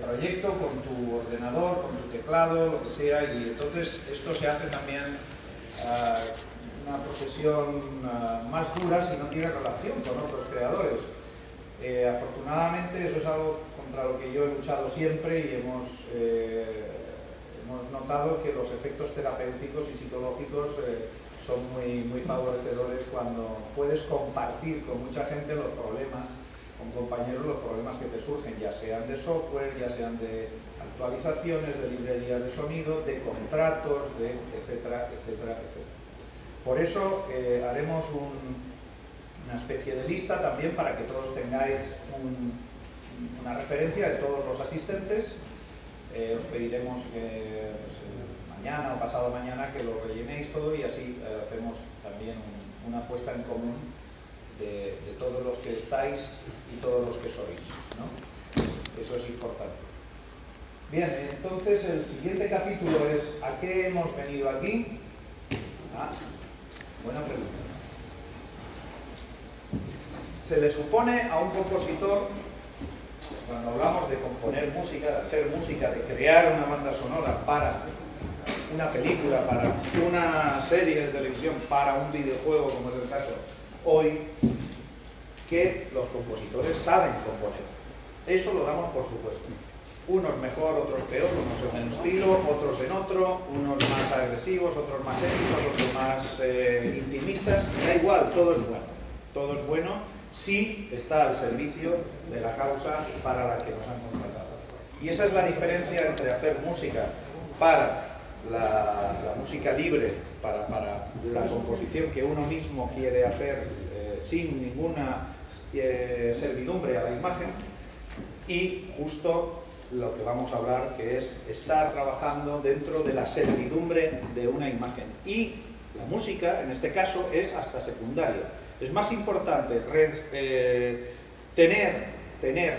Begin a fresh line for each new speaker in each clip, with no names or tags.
proyecto con tu ordenador, con tu teclado, lo que sea, y entonces esto se hace también uh, una profesión uh, más dura si no tiene relación con otros creadores. Eh, afortunadamente eso es algo contra lo que yo he luchado siempre y hemos, eh, hemos notado que los efectos terapéuticos y psicológicos eh, son muy, muy favorecedores cuando puedes compartir con mucha gente los problemas con compañeros los problemas que te surgen, ya sean de software, ya sean de actualizaciones, de librerías de sonido, de contratos, de etcétera, etcétera, etcétera. Por eso eh, haremos un, una especie de lista también para que todos tengáis un, una referencia de todos los asistentes. Eh, os pediremos pues, mañana o pasado mañana que lo rellenéis todo y así eh, hacemos también un, una puesta en común de, todos los que estáis y todos los que sois. ¿no? Eso es importante. Bien, entonces el siguiente capítulo es ¿a qué hemos venido aquí? Ah, buena pregunta. Se le supone a un compositor, cuando hablamos de componer música, de hacer música, de crear una banda sonora para una película, para una serie de televisión, para un videojuego, como es el caso hoy que los compositores saben componer. Eso lo damos por supuesto. Unos mejor, otros peor, unos en un estilo, otros en otro, unos más agresivos, otros más épicos, otros más eh, intimistas. Da igual, todo es bueno. Todo es bueno si está al servicio de la causa para la que nos han contratado. Y esa es la diferencia entre hacer música para la, música libre, para, para, la composición que uno mismo quiere hacer eh, sin ninguna eh, servidumbre a la imagen, y justo lo que vamos a hablar, que es estar trabajando dentro de la servidumbre de una imagen. Y la música, en este caso, es hasta secundaria. Es más importante eh, tener, tener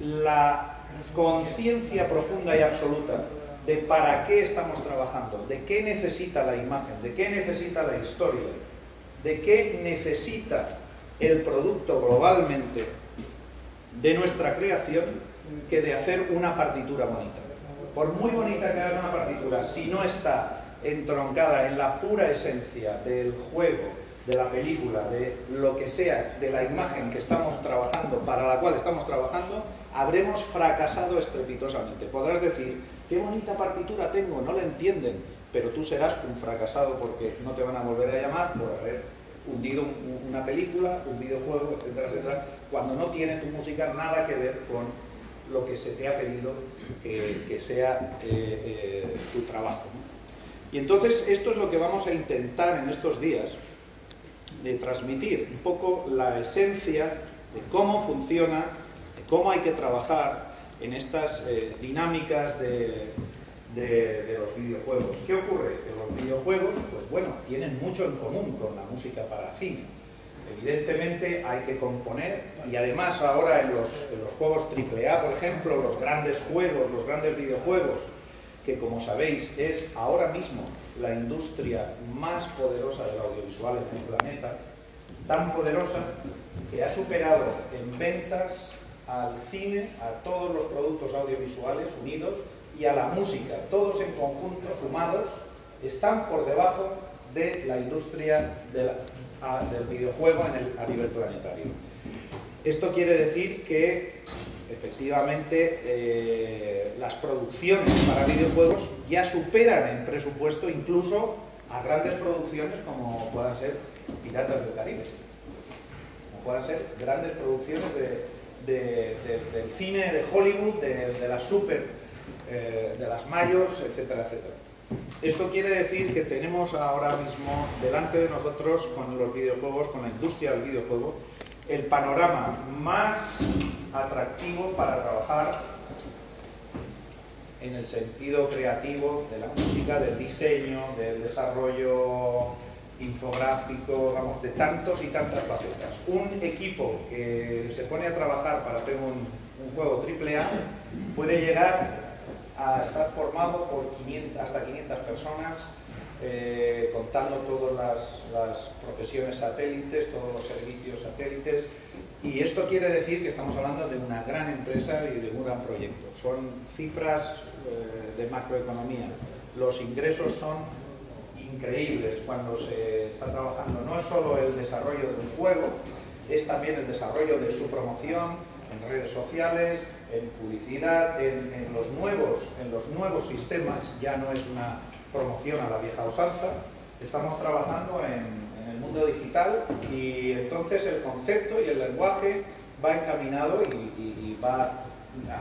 la conciencia profunda y absoluta de para qué estamos trabajando, de qué necesita la imagen, de qué necesita la historia, de qué necesita el producto globalmente de nuestra creación que de hacer una partitura bonita. Por muy bonita que haga una partitura, si no está entroncada en la pura esencia del juego, de la película, de lo que sea, de la imagen que estamos trabajando, para la cual estamos trabajando, habremos fracasado estrepitosamente. Podrás decir, qué bonita partitura tengo, no la entienden, pero tú serás un fracasado porque no te van a volver a llamar por haber hundido una película, un videojuego, etcétera, etcétera, cuando no tiene tu música nada que ver con lo que se te ha pedido que, sea eh, eh, tu trabajo. Y entonces esto es lo que vamos a intentar en estos días, de transmitir un poco la esencia de cómo funciona, de cómo hay que trabajar en estas eh, dinámicas de, los videojuegos. ¿Qué ocurre? Que los videojuegos, pues bueno, tienen mucho en común con la música para cine. Evidentemente hay que componer y además ahora en los, en los juegos AAA, por ejemplo, los grandes juegos, los grandes videojuegos, que como sabéis es ahora mismo la industria más poderosa del audiovisual en el planeta, tan poderosa que ha superado en ventas al cine, a todos los productos audiovisuales unidos y a la música, todos en conjunto, sumados, están por debajo de la industria del videojuego en el, a nivel planetario. Esto quiere decir que efectivamente eh, las producciones para videojuegos ya superan en presupuesto incluso a grandes producciones como puedan ser Piratas del Caribe, como puedan ser grandes producciones de, de, de, del cine de Hollywood, de, las super, eh, de las mayors, etcétera, etcétera. Esto quiere decir que tenemos ahora mismo delante de nosotros con los videojuegos, con la industria del videojuego, el panorama más atractivo para trabajar en el sentido creativo de la música, del diseño, del desarrollo infográfico, vamos, de tantos y tantas facetas. Un equipo que se pone a trabajar para hacer un, juego AAA puede llegar a estar formado por 500, hasta 500 personas, eh, contando todas las, las, profesiones satélites, todos los servicios satélites, Y esto quiere decir que estamos hablando de una gran empresa y de un gran proyecto. Son cifras eh, de macroeconomía. Los ingresos son increíbles cuando se está trabajando. No es solo el desarrollo del juego, es también el desarrollo de su promoción en redes sociales, en publicidad, en, los, nuevos, en los nuevos sistemas. Ya no es una promoción a la vieja usanza. Estamos trabajando en, el mundo digital y entonces el concepto y el lenguaje va encaminado y, va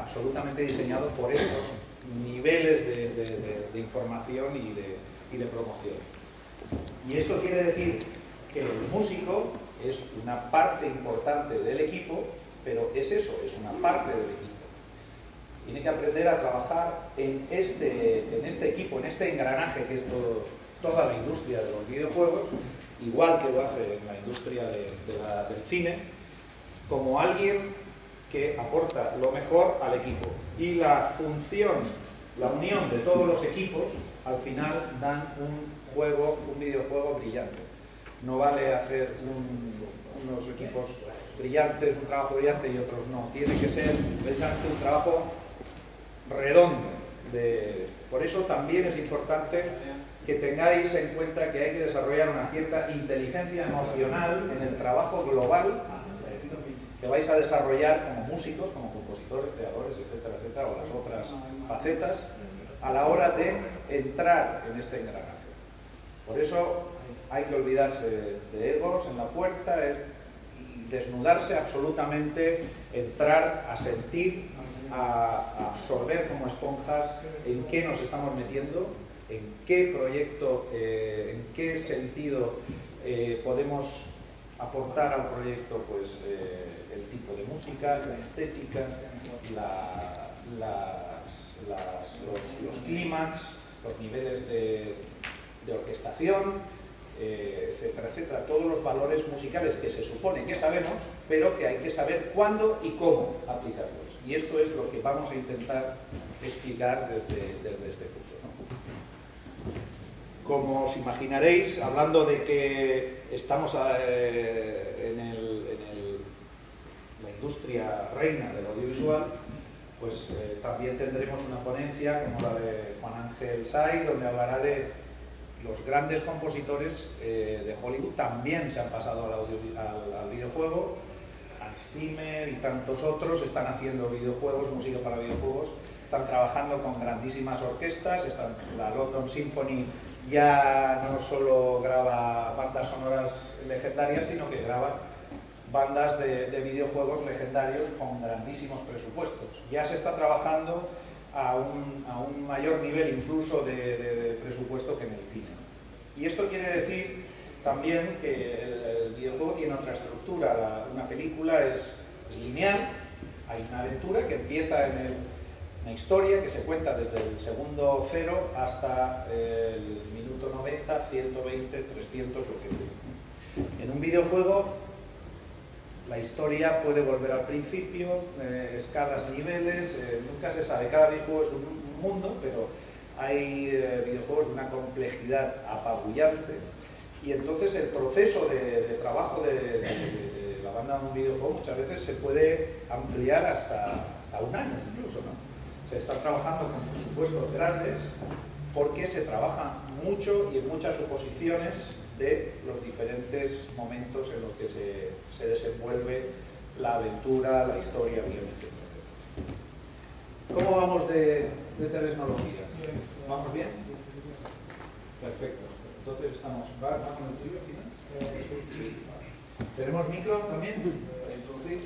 absolutamente diseñado por estos niveles de, información y de, y de promoción. Y eso quiere decir que el músico es una parte importante del equipo, pero es eso, es una parte del equipo. Tiene que aprender a trabajar en este, en este equipo, en este engranaje que es toda la industria de los videojuegos, igual que lo hace en la industria del cine, como alguien que aporta lo mejor al equipo. Y la función, la unión de todos los equipos, al final dan un juego, un videojuego brillante. No vale hacer unos equipos brillantes, un trabajo brillante y otros no. Tiene que ser precisamente un trabajo redondo. por eso también es importante que tengáis en cuenta que hay que desarrollar una cierta inteligencia emocional en el trabajo global que vais a desarrollar como músicos, como compositores, creadores, etcétera, etcétera, o las otras facetas, a la hora de entrar en este engranaje. Por eso hay que olvidarse de egos en la puerta y desnudarse absolutamente, entrar a sentir, a absorber como esponjas en qué nos estamos metiendo, en qué proyecto, eh, en qué sentido eh, podemos aportar al proyecto pues, eh, el tipo de música, la estética, los, los clímax, los niveles de, orquestación, eh, etcétera, etcétera, todos los valores musicales que se supone que sabemos, pero que hay que saber cuándo y cómo aplicarlos. Y esto es lo que vamos a intentar explicar desde, desde este curso. Como os imaginaréis, hablando de que estamos eh, en, la industria reina del audiovisual, pues eh, también tendremos una ponencia como la de Juan Ángel Say, donde hablará de los grandes compositores eh, de Hollywood. También se han pasado al, videojuego. Hans Zimmer y tantos otros están haciendo videojuegos, música para videojuegos, están trabajando con grandísimas orquestas, están, la London Symphony ya no solo graba bandas sonoras legendarias, sino que graba bandas de, videojuegos legendarios con grandísimos presupuestos. Ya se está trabajando a un, mayor nivel incluso de, presupuesto que en el cine. Y esto quiere decir también que el, videojuego tiene otra estructura. una película es, lineal, hay una aventura que empieza en una historia que se cuenta desde el segundo cero hasta el minuto 90, 120, 300, lo que En un videojuego la historia puede volver al principio, eh, escalas, niveles, eh, nunca se sabe, cada videojuego es un mundo, pero hay eh, videojuegos de una complejidad apabullante y entonces el proceso de, trabajo de, la banda de un videojuego muchas veces se puede ampliar hasta, hasta un año incluso, ¿no? Se está trabajando con presupuestos grandes porque se trabaja mucho y en muchas suposiciones de los diferentes momentos en los que se, desenvuelve la aventura, la historia, etc. ¿Cómo vamos de, de tecnología? ¿Vamos bien? Perfecto. Entonces estamos... ¿Va, con el tuyo al final? ¿Tenemos micro también? Introducir.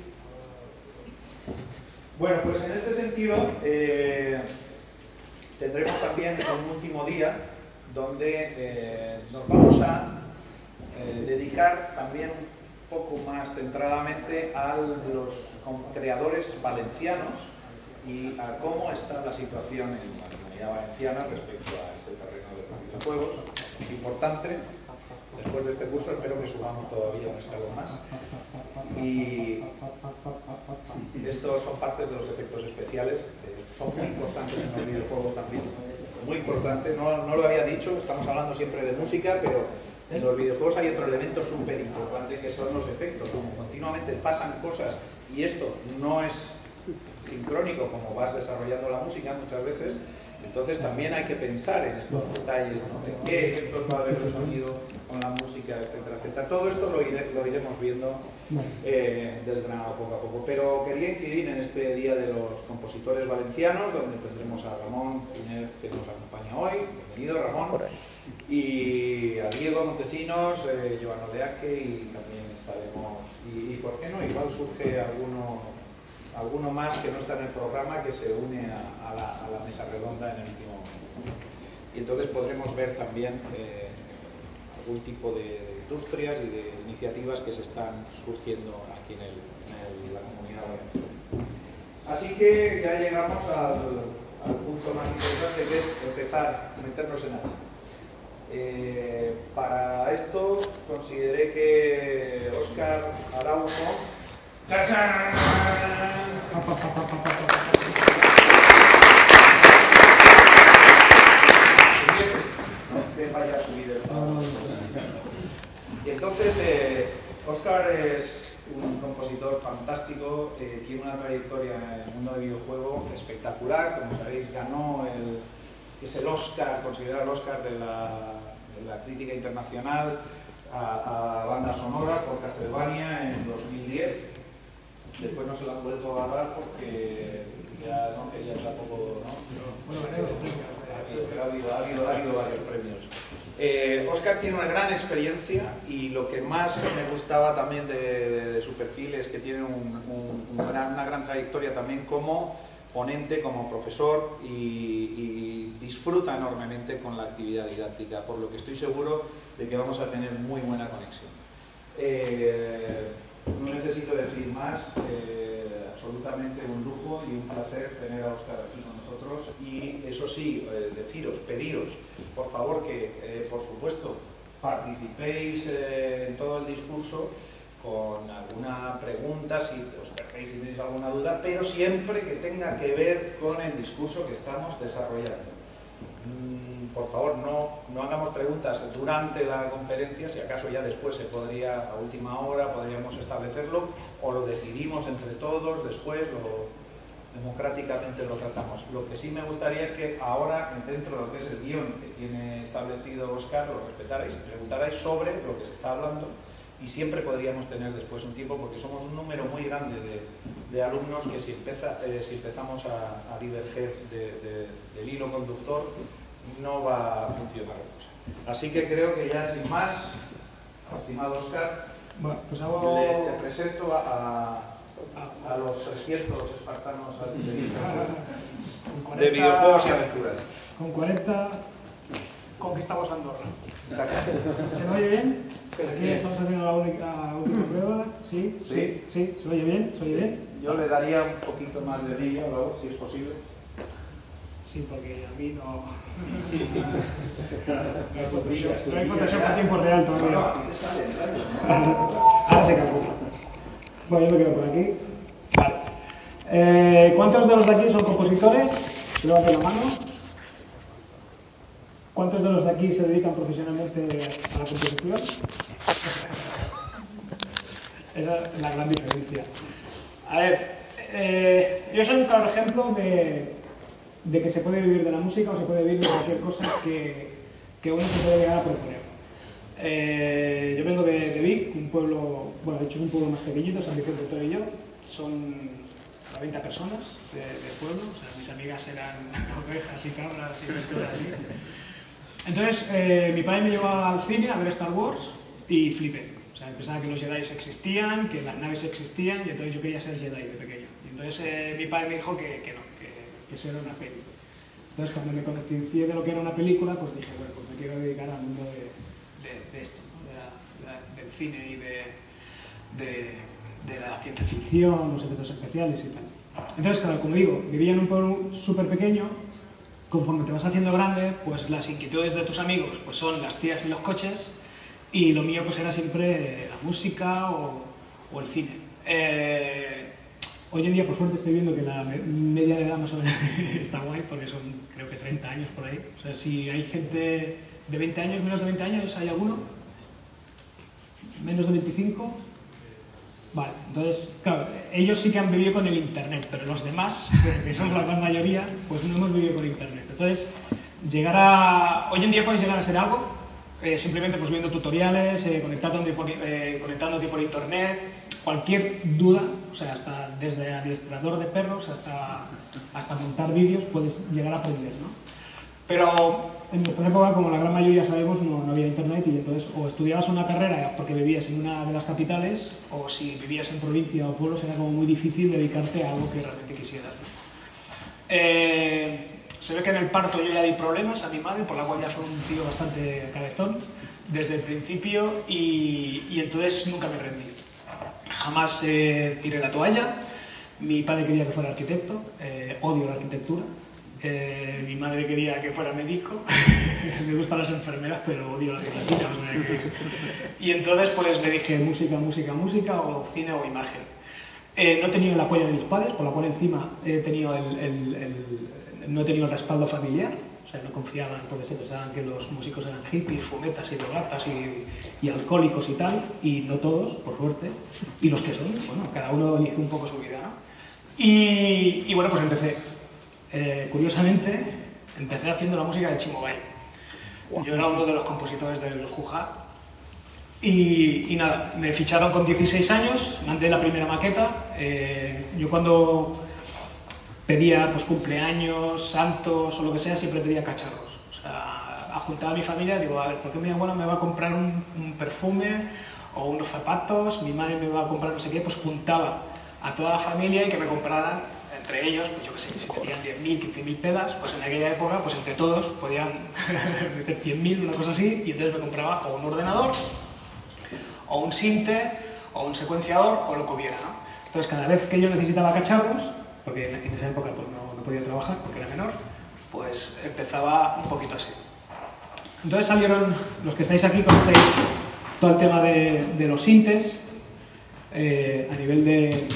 Bueno, pues en este sentido eh, tendremos también un último día donde eh, nos vamos a eh, dedicar también un poco más centradamente a los creadores valencianos y a cómo está la situación en la comunidad valenciana respecto a este terreno de los videojuegos. Es importante, después de este curso espero que subamos todavía un escalón más. Y estos son parte de los efectos especiales, que son muy importantes en los videojuegos también. Muy importante, no, no lo había dicho, estamos hablando siempre de música, pero En los videojuegos hay otro elemento súper importante que son los efectos. Como continuamente pasan cosas y esto no es sincrónico como vas desarrollando la música muchas veces, entonces también hay que pensar en estos detalles, ¿no? de qué efectos va a haber de sonido con la música, etcétera, etcétera. Todo esto lo, iremos viendo eh, desgranado poco a poco. Pero quería incidir en este Día de los Compositores Valencianos, donde tendremos a Ramón que nos acompaña hoy. Bienvenido, Ramón. Y a Diego Montesinos, eh, Oleaque y también estaremos... Y, por qué no, igual surge alguno alguno más que no está en el programa que se une a, la, mesa redonda en el último momento. Y entonces podremos ver también eh, algún tipo de, industrias y de iniciativas que se están surgiendo aquí en, la comunidad Así que ya llegamos al, punto más importante que es empezar a meternos en algo. Eh, para esto consideré que Oscar Araujo el Y entonces, eh, Oscar es un compositor fantástico, eh, tiene una trayectoria en el mundo del videojuego espectacular, como sabéis ganó el, es el Oscar, considerado el Oscar de la, de la crítica internacional a, a, banda sonora por Castlevania en 2010 Después no se la han vuelto a dar porque ya no quería tampoco, ¿no? Bueno, pero ha habido, ha habido, ha habido varios premios. Eh, Oscar tiene una gran experiencia y lo que más me gustaba también de, su perfil es que tiene una gran trayectoria también como ponente, como profesor y, disfruta enormemente con la actividad didáctica, por lo que estoy seguro de que vamos a tener muy buena conexión. Eh, no necesito decir más, eh, absolutamente un lujo y un placer tener a Oscar aquí con nosotros y eso sí, eh, deciros, pediros, por favor que, por supuesto, participéis en todo el discurso con alguna pregunta, si os perdéis si tenéis alguna duda, pero siempre que tenga que ver con el discurso que estamos desarrollando. Mm, por favor, no, no hagamos preguntas durante la conferencia, si acaso ya después se podría, a última hora, podríamos establecerlo, o lo decidimos entre todos, después lo, democráticamente lo tratamos. Lo que sí me gustaría es que ahora, dentro de lo que es el guion que tiene establecido Oscar, lo respetarais y preguntarais sobre lo que se está hablando y siempre podríamos tener después un tiempo porque somos un número muy grande de, alumnos que si, eh, si empezamos a, diverger del hilo conductor no va a funcionar la cosa. Así que creo que ya sin más, estimado Oscar,
bueno, pues
le, presento a, a, los 300 espartanos de, de videojuegos y aventuras.
Con 40 conquistamos Andorra. ¿Se me oye bien? Aquí estamos haciendo la única, última prueba. ¿Sí? ¿Sí? ¿Sí? ¿Se oye bien? ¿Se oye bien?
Yo le daría un poquito más de brillo, si es posible.
Sí, porque a mí no... no hay Photoshop a tiempo real todavía. Ahora se calcula. Bueno, yo me quedo por aquí. Vale. Eh, ¿Cuántos de los de aquí son compositores? Levanten la mano. ¿Cuántos de los de aquí se dedican profesionalmente a la composición? Esa es la gran diferencia. A ver, eh, yo soy un claro ejemplo de, de que se puede vivir de la música o se puede vivir de cualquier cosa que, uno se puede llegar a proponer. Eh, yo vengo de, Vic, un pueblo, bueno, de hecho es un pueblo más pequeñito, San Vicente de yo, son 20 personas del de pueblo, mis amigas eran ovejas y cabras y cosas así. Entonces, eh, mi padre me llevó al cine a ver Star Wars y flipé. O sea, pensaba que los Jedi existían, que las naves existían y entonces yo quería ser Jedi de pequeño. Y entonces eh, mi padre me dijo que, que no, que eso era una película. Entonces, cuando me conciencié de lo que era una película, pues dije, bueno, pues me quiero dedicar al mundo de, esto, del cine y de, la ciencia ficción, los efectos especiales y tal. Entonces, claro, como digo, vivía en un pueblo súper pequeño, conforme te vas haciendo grande, pues las inquietudes de tus amigos pues son las tías y los coches, y lo mío pues era siempre la música o, el cine. Eh, Hoy en día, por suerte, estoy viendo que la media de edad más o menos está guay, porque son creo que 30 años por ahí. O sea, si hay gente de 20 años, menos de 20 años, ¿hay alguno? menos de 25. Vale, entonces, claro, ellos sí que han vivido con el Internet, pero los demás, que somos la gran mayoría, pues no hemos vivido con Internet. Entonces, llegar a... Hoy en día puedes llegar a ser algo, eh, simplemente pues viendo tutoriales, eh, conectándote, por, eh, conectándote por Internet, cualquier duda, o sea, hasta desde administrador de perros hasta, hasta montar vídeos, puedes llegar a aprender, ¿no? Pero en nuestra época, como la gran mayoría sabemos, no, no, había internet y entonces o estudiabas una carrera porque vivías en una de las capitales o si vivías en provincia o pueblos era como muy difícil dedicarte a algo que realmente quisieras. Eh, se ve que en el parto yo ya di problemas a mi madre, por la cual ya fue un tío bastante cabezón desde el principio y, y entonces nunca me rendí. Jamás eh, tiré la toalla. Mi padre quería que fuera arquitecto, eh, odio la arquitectura. Eh, mi madre quería que fuera médico. me gustan las enfermeras, pero odio la arquitectura. y entonces pues le dije música, música, música, o cine o imagen. Eh, no he tenido el apoyo de mis padres, por lo cual encima he tenido el, el, el, no he tenido el respaldo familiar. O sea, no confiaban porque se pensaban que los músicos eran hippies, fumetas y drogatas y, y, alcohólicos y tal, y no todos, por suerte. Y los que son, bueno, cada uno elige un poco su vida, ¿no? Y, y bueno, pues empecé. Eh, curiosamente, empecé haciendo la música de Chimo Bay. Yo era uno de los compositores del Juja. Y, y, nada, me ficharon con 16 años, mandé la primera maqueta. Eh, yo cuando pedía pues cumpleaños, santos o lo que sea, siempre pedía cacharros. O sea, juntaba a mi familia digo, a ver, ¿por qué mi abuela me va a comprar un, un, perfume o unos zapatos? Mi madre me va a comprar no sé qué, pues juntaba a toda la familia y que me compraran entre ellos, pues yo qué sé, si metían 10.000, 15.000 pedas, pues en aquella época, pues entre todos podían meter 100.000, una cosa así, y entonces me compraba o un ordenador, o un sinte, o un secuenciador, o lo que hubiera, ¿no? Entonces cada vez que yo necesitaba cacharros, porque en esa época pues no, podía trabajar porque era menor, pues empezaba un poquito así. Entonces salieron, los que estáis aquí conocéis todo el tema de, los sintes, eh, a nivel de...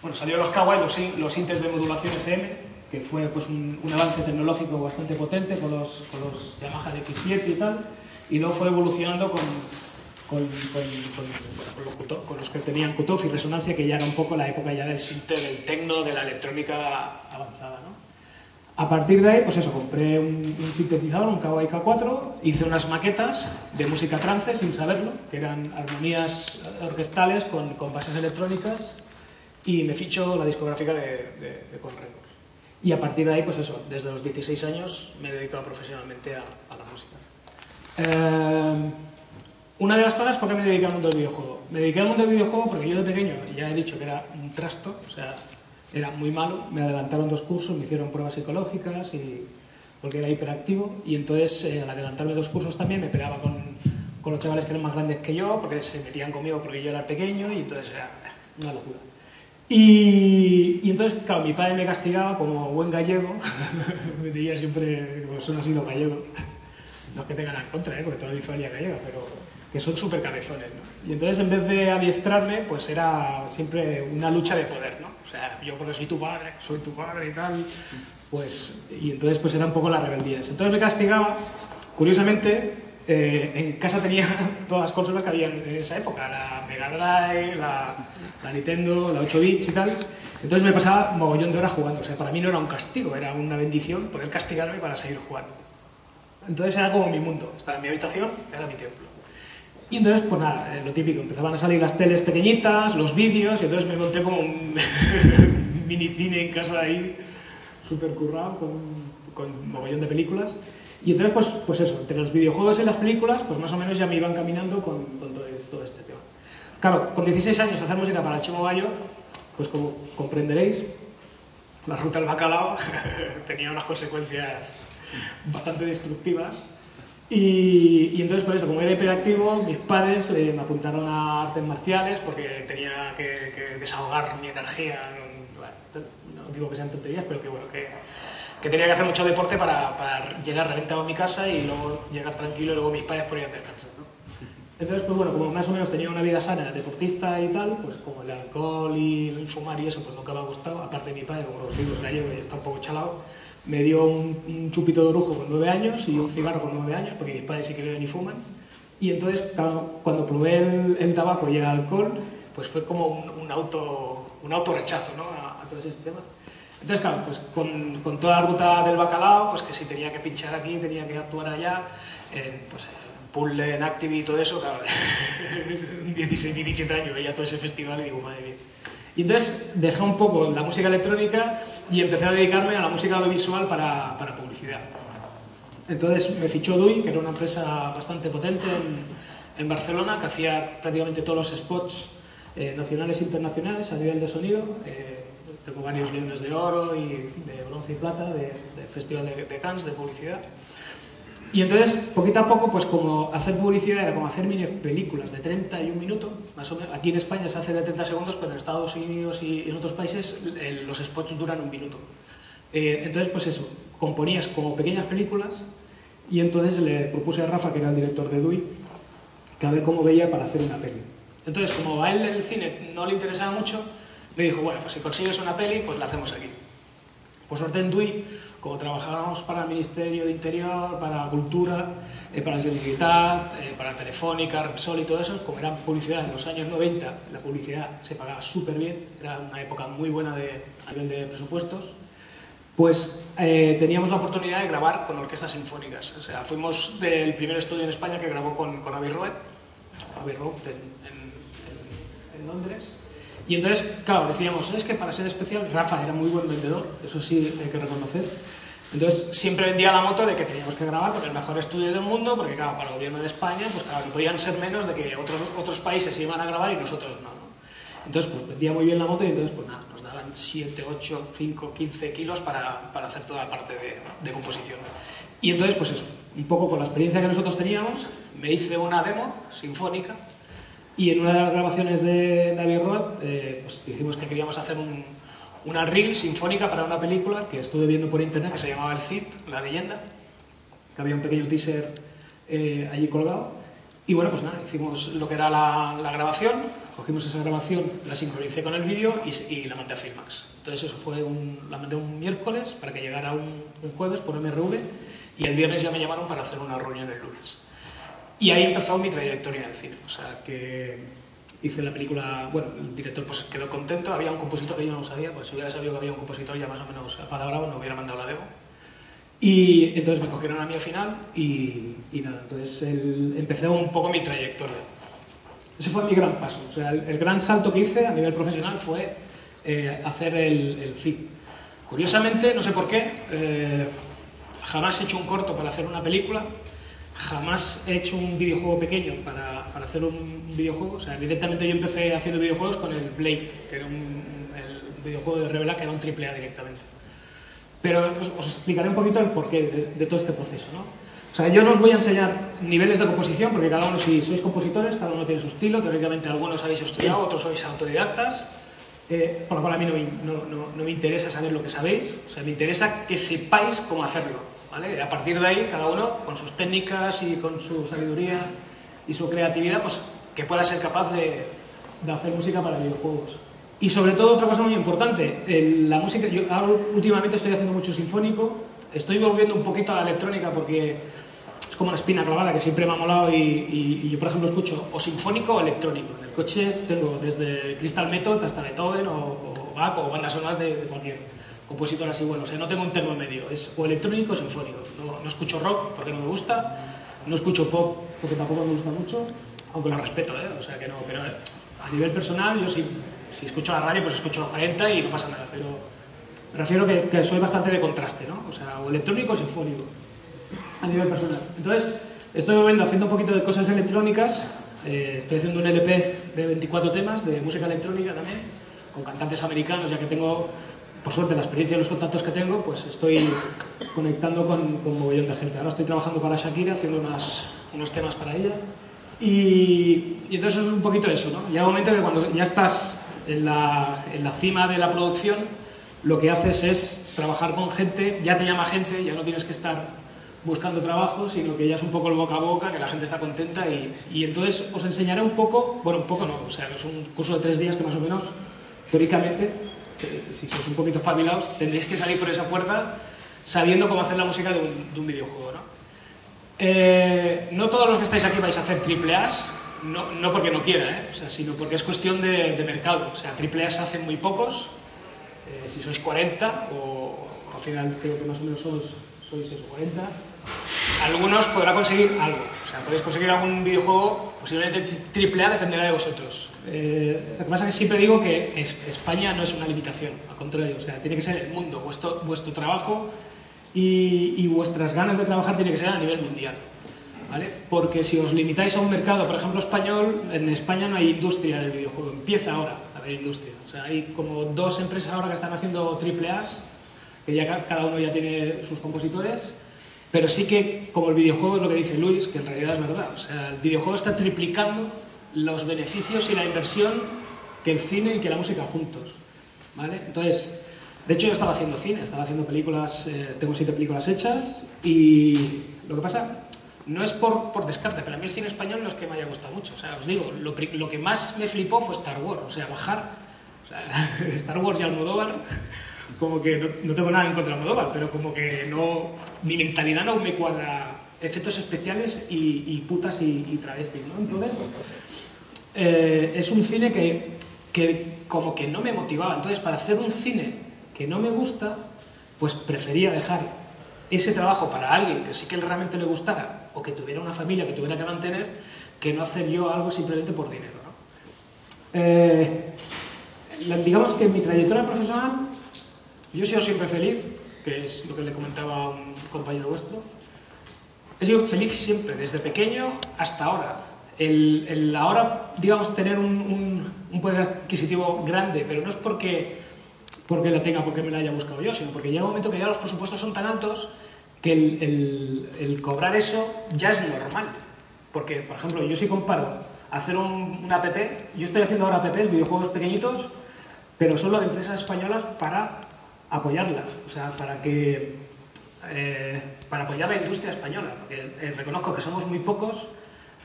Bueno, salió los Kawai, los, los sintes de modulación FM, que fue pues, un, avance tecnológico bastante potente con los, con los Yamaha X7 y tal, y luego fue evolucionando con, con, con, con, los, con, los, que tenían cutoff y resonancia, que ya era un poco la época ya del sinte, del tecno, de la electrónica avanzada. ¿no? A partir de ahí, pues eso, compré un, un sintetizador, un Kawai K4, hice unas maquetas de música trance sin saberlo, que eran armonías orquestales con, bases electrónicas, y me ficho la discográfica de, de, de Con Records. Y a partir de ahí, pues eso, desde los 16 años me he dedicado profesionalmente a, a la música. Eh, una de las cosas, ¿por qué me dediqué al mundo del videojuego? Me dediqué al mundo del videojuego porque yo de pequeño ya he dicho que era un trasto, o sea, era muy malo, me adelantaron dos cursos, me hicieron pruebas psicológicas y porque era hiperactivo y entonces eh, al adelantarme dos cursos también me peleaba con, con, los chavales que eran más grandes que yo porque se metían conmigo porque yo era pequeño y entonces era una locura. Y, y entonces, claro, mi padre me castigaba como buen gallego, me decía siempre, como son así los gallegos, no es que tengan en contra, ¿eh? porque toda mi familia gallega, pero que son súper cabezones, ¿no? Y entonces en vez de adiestrarme, pues era siempre una lucha de poder, ¿no? O sea, yo porque soy tu padre, soy tu padre y tal, pues... Y entonces pues era un poco las rebeldías. Entonces me castigaba, curiosamente, eh, en casa tenía todas las consolas que había en esa época, la Mega Drive, la, la Nintendo, la 8 bits y tal. Entonces me pasaba mogollón de horas jugando. O sea, para mí no era un castigo, era una bendición poder castigarme para seguir jugando. Entonces era como mi mundo. Estaba en mi habitación, era mi templo. Y entonces, pues nada, lo típico, empezaban a salir las teles pequeñitas, los vídeos, y entonces me monté como un mini cine en casa ahí, súper currado, con, con mogollón de películas. Y entonces, pues, pues eso, entre los videojuegos y las películas, pues más o menos ya me iban caminando con, con todo, todo, este tema. Claro, con 16 años hacer música para Chimo Bayo, pues como comprenderéis, la ruta del bacalao tenía unas consecuencias bastante destructivas. Y, y, entonces, por eso, como era hiperactivo, mis padres eh, me apuntaron a artes marciales porque tenía que, que desahogar mi energía. Bueno, no digo que sean tonterías, pero que bueno, que, que tenía que hacer mucho deporte para, para, llegar reventado a mi casa y luego llegar tranquilo y luego mis padres podían descansar. ¿no? Entonces, pues bueno, como más o menos tenía una vida sana, deportista y tal, pues como el alcohol y el fumar y eso, pues nunca me ha gustado. Aparte mi padre, como los digo, gallego y está un poco chalado me dio un, chupito de orujo con nueve años y un cigarro con nueve años, porque mis padres sí que beben y fuman. Y entonces, cuando probé el, tabaco y el alcohol, pues fue como un, un auto, un auto rechazo ¿no? a, a todo ese sistema. Entonces, claro, pues con, toda la ruta del bacalao, pues que si tenía que pinchar aquí, tenía que actuar allá, eh, pues puzzle en Activi y todo eso, claro, 16, 17 años veía todo ese festival y digo, madre mía. Y entonces dejé un poco la música electrónica y empecé a dedicarme a la música audiovisual para, para publicidad. Entonces me fichó DUI, que era una empresa bastante potente en, en Barcelona, que hacía prácticamente todos los spots eh, nacionales e internacionales a nivel de sonido. Eh, tengo varios leones de oro y de bronce y plata de, Festival de, de Cannes de publicidad. Y entonces, poquito a poco, pues como hacer publicidad era como hacer mini películas de 31 minutos, más o menos. Aquí en España se hace de 30 segundos, pero en Estados Unidos y en otros países eh, los spots duran un minuto. Eh, entonces, pues eso, componías como pequeñas películas y entonces le propuse a Rafa, que era el director de DUI, que a ver cómo veía para hacer una peli. Entonces, como a él el cine no le interesaba mucho, me dijo, bueno, pues si consigues una peli, pues la hacemos aquí. Por suerte en DUI como trabajábamos para el Ministerio de Interior, para Cultura, eh, para Generalitat, eh, para Telefónica, Repsol y todo eso, como era publicidad en los años 90, la publicidad se pagaba súper bien, era una época muy buena de, a nivel de presupuestos, pues eh, teníamos la oportunidad de grabar con orquestas sinfónicas. O sea, fuimos del primer estudio en España que grabó con, con Abbey Road, Abbey Road en Londres, y entonces, claro, decíamos, es que para ser especial, Rafa era muy buen vendedor, eso sí hay que reconocer. Entonces, siempre vendía la moto de que teníamos que grabar con el mejor estudio del mundo, porque claro, para el gobierno de España, pues claro, no podían ser menos de que otros, otros países iban a grabar y nosotros no, ¿no? Entonces, pues vendía muy bien la moto y entonces, pues nada, nos daban 7, 8, 5, 15 kilos para, para hacer toda la parte de, de composición. Y entonces, pues eso, un poco con la experiencia que nosotros teníamos, me hice una demo sinfónica y en una de las grabaciones de David Road, eh, pues dijimos que queríamos hacer un, una reel sinfónica para una película que estuve viendo por internet que se llamaba El Cid, la leyenda, que había un pequeño teaser eh, allí colgado. Y bueno, pues nada, hicimos lo que era la, la grabación, cogimos esa grabación, la sincronicé con el vídeo y, y, la mandé a Filmax. Entonces eso fue un, la mandé un miércoles para que llegara un, un jueves por MRV y el viernes ya me llamaron para hacer una reunión el lunes. Y ahí empezó mi trayectoria en el cine. O sea, que hice la película, bueno, el director pues quedó contento, había un compositor que yo no sabía, pues si hubiera sabido que había un compositor ya más o menos apalabrado, no hubiera mandado la demo. Y entonces me cogieron a mí al final y, nada, entonces el, empecé un poco mi trayectoria. Ese fue mi gran paso, o sea, el, gran salto que hice a nivel profesional fue eh, hacer el, el. Curiosamente, no sé por qué, eh, jamás he hecho un corto para hacer una película, jamás he hecho un videojuego pequeño para, para, hacer un videojuego. O sea, directamente yo empecé haciendo videojuegos con el Blade, que era un, el videojuego de Revela, que era un triple A directamente. Pero os, os, explicaré un poquito el porqué de, de, todo este proceso. ¿no? O sea, yo no os voy a enseñar niveles de composición, porque cada uno, si sois compositores, cada uno tiene su estilo. Teóricamente, algunos habéis estudiado, otros sois autodidactas. Eh, por lo cual a mí no me, no, no, no me interesa saber lo que sabéis, o sea, me interesa que sepáis cómo hacerlo. ¿Vale? A partir de ahí, cada uno, con sus técnicas y con su sabiduría y su creatividad, pues que pueda ser capaz de, de hacer música para videojuegos. Y sobre todo, otra cosa muy importante, el, la música, yo ahora últimamente estoy haciendo mucho sinfónico, estoy volviendo un poquito a la electrónica porque es como una espina clavada que siempre me ha molado y, y, y yo, por ejemplo, escucho o sinfónico o electrónico. En el coche tengo desde Crystal Method hasta Beethoven o, o Bach o bandas sonoras de, de cualquier compositor así bueno. O sea, no tengo un termo medio, es o electrónico o sinfónico. No, no, escucho rock porque no me gusta, no escucho pop porque tampoco me gusta mucho, aunque lo respeto, ¿eh? O sea, que no, pero a nivel personal, yo sí, si escucho la radio, pues escucho los 40 y no pasa nada, pero me refiero que, que soy bastante de contraste, ¿no? O sea, o electrónico o sinfónico, a nivel personal. Entonces, estoy volviendo haciendo un poquito de cosas electrónicas, eh, estoy haciendo un LP de 24 temas de música electrónica también, con cantantes americanos, ya que tengo por suerte, la experiencia y los contactos que tengo, pues estoy conectando con, con un mogollón de gente. Ahora estoy trabajando para Shakira, haciendo unas, unos temas para ella. Y, y, entonces es un poquito eso, ¿no? Llega un momento que cuando ya estás en la, en la cima de la producción, lo que haces es trabajar con gente, ya te llama gente, ya no tienes que estar buscando trabajo, sino que ya es un poco el boca a boca, que la gente está contenta y, y entonces os enseñaré un poco, bueno, un poco no, o sea, es un curso de tres días que más o menos, teóricamente, si sois un poquito espabilados, tendréis que salir por esa puerta sabiendo cómo hacer la música de un, de un videojuego, ¿no? Eh, no todos los que estáis aquí vais a hacer triple A, no, no, porque no quiera, ¿eh? sino porque es cuestión de, mercado. O sea, triple A se hacen muy pocos, eh, si sois 40, o al final creo que más o menos sois, sois eso, 40, algunos podrá conseguir algo. O sea, podéis conseguir algún videojuego, posiblemente triple A, dependerá de vosotros. Eh, lo que pasa es que siempre digo que España no es una limitación, al contrario, o sea, tiene que ser el mundo, vuestro, vuestro trabajo y, y vuestras ganas de trabajar tiene que ser a nivel mundial. ¿Vale? Porque si os limitáis a un mercado, por ejemplo, español, en España no hay industria del videojuego, empieza ahora a haber industria. O sea, hay como dos empresas ahora que están haciendo triple A, que ya cada uno ya tiene sus compositores, pero sí que, como el videojuego es lo que dice Luis, que en realidad es verdad, o sea, el videojuego está triplicando los beneficios y la inversión que el cine y que la música juntos. ¿Vale? Entonces, de hecho yo estaba haciendo cine, estaba haciendo películas, eh, tengo siete películas hechas y lo que pasa no es por, por, descarte, pero a mí el cine español no es que me haya gustado mucho. O sea, os digo, lo, lo que más me flipó fue Star Wars. O sea, bajar o sea, Star Wars y Almodóvar, como que no, no, tengo nada en contra de Almodóvar, pero como que no, mi mentalidad no me cuadra efectos especiales y, y putas y, y, travestis, ¿no? Entonces, eh, es un cine que, que como que no me motivaba. Entonces, para hacer un cine que no me gusta, pues prefería dejar ese trabajo para alguien que sí que realmente le gustara o que tuviera una familia que tuviera que mantener, que no hacer yo algo simplemente por dinero. ¿no? Eh, digamos que mi trayectoria profesional yo he sido siempre feliz, que es lo que le comentaba a un compañero vuestro. He sido feliz siempre, desde pequeño hasta ahora. El, el ahora, digamos, tener un, un, un poder adquisitivo grande, pero no es porque porque la tenga, porque me la haya buscado yo, sino porque llega un momento que ya los presupuestos son tan altos que el, el, el cobrar eso ya es normal. Porque, por ejemplo, yo si comparo hacer un, una app, yo estoy haciendo ahora apps, videojuegos pequeñitos, pero solo de empresas españolas para apoyarlas, o sea, para que eh, para apoyar la industria española, porque eh, reconozco que somos muy pocos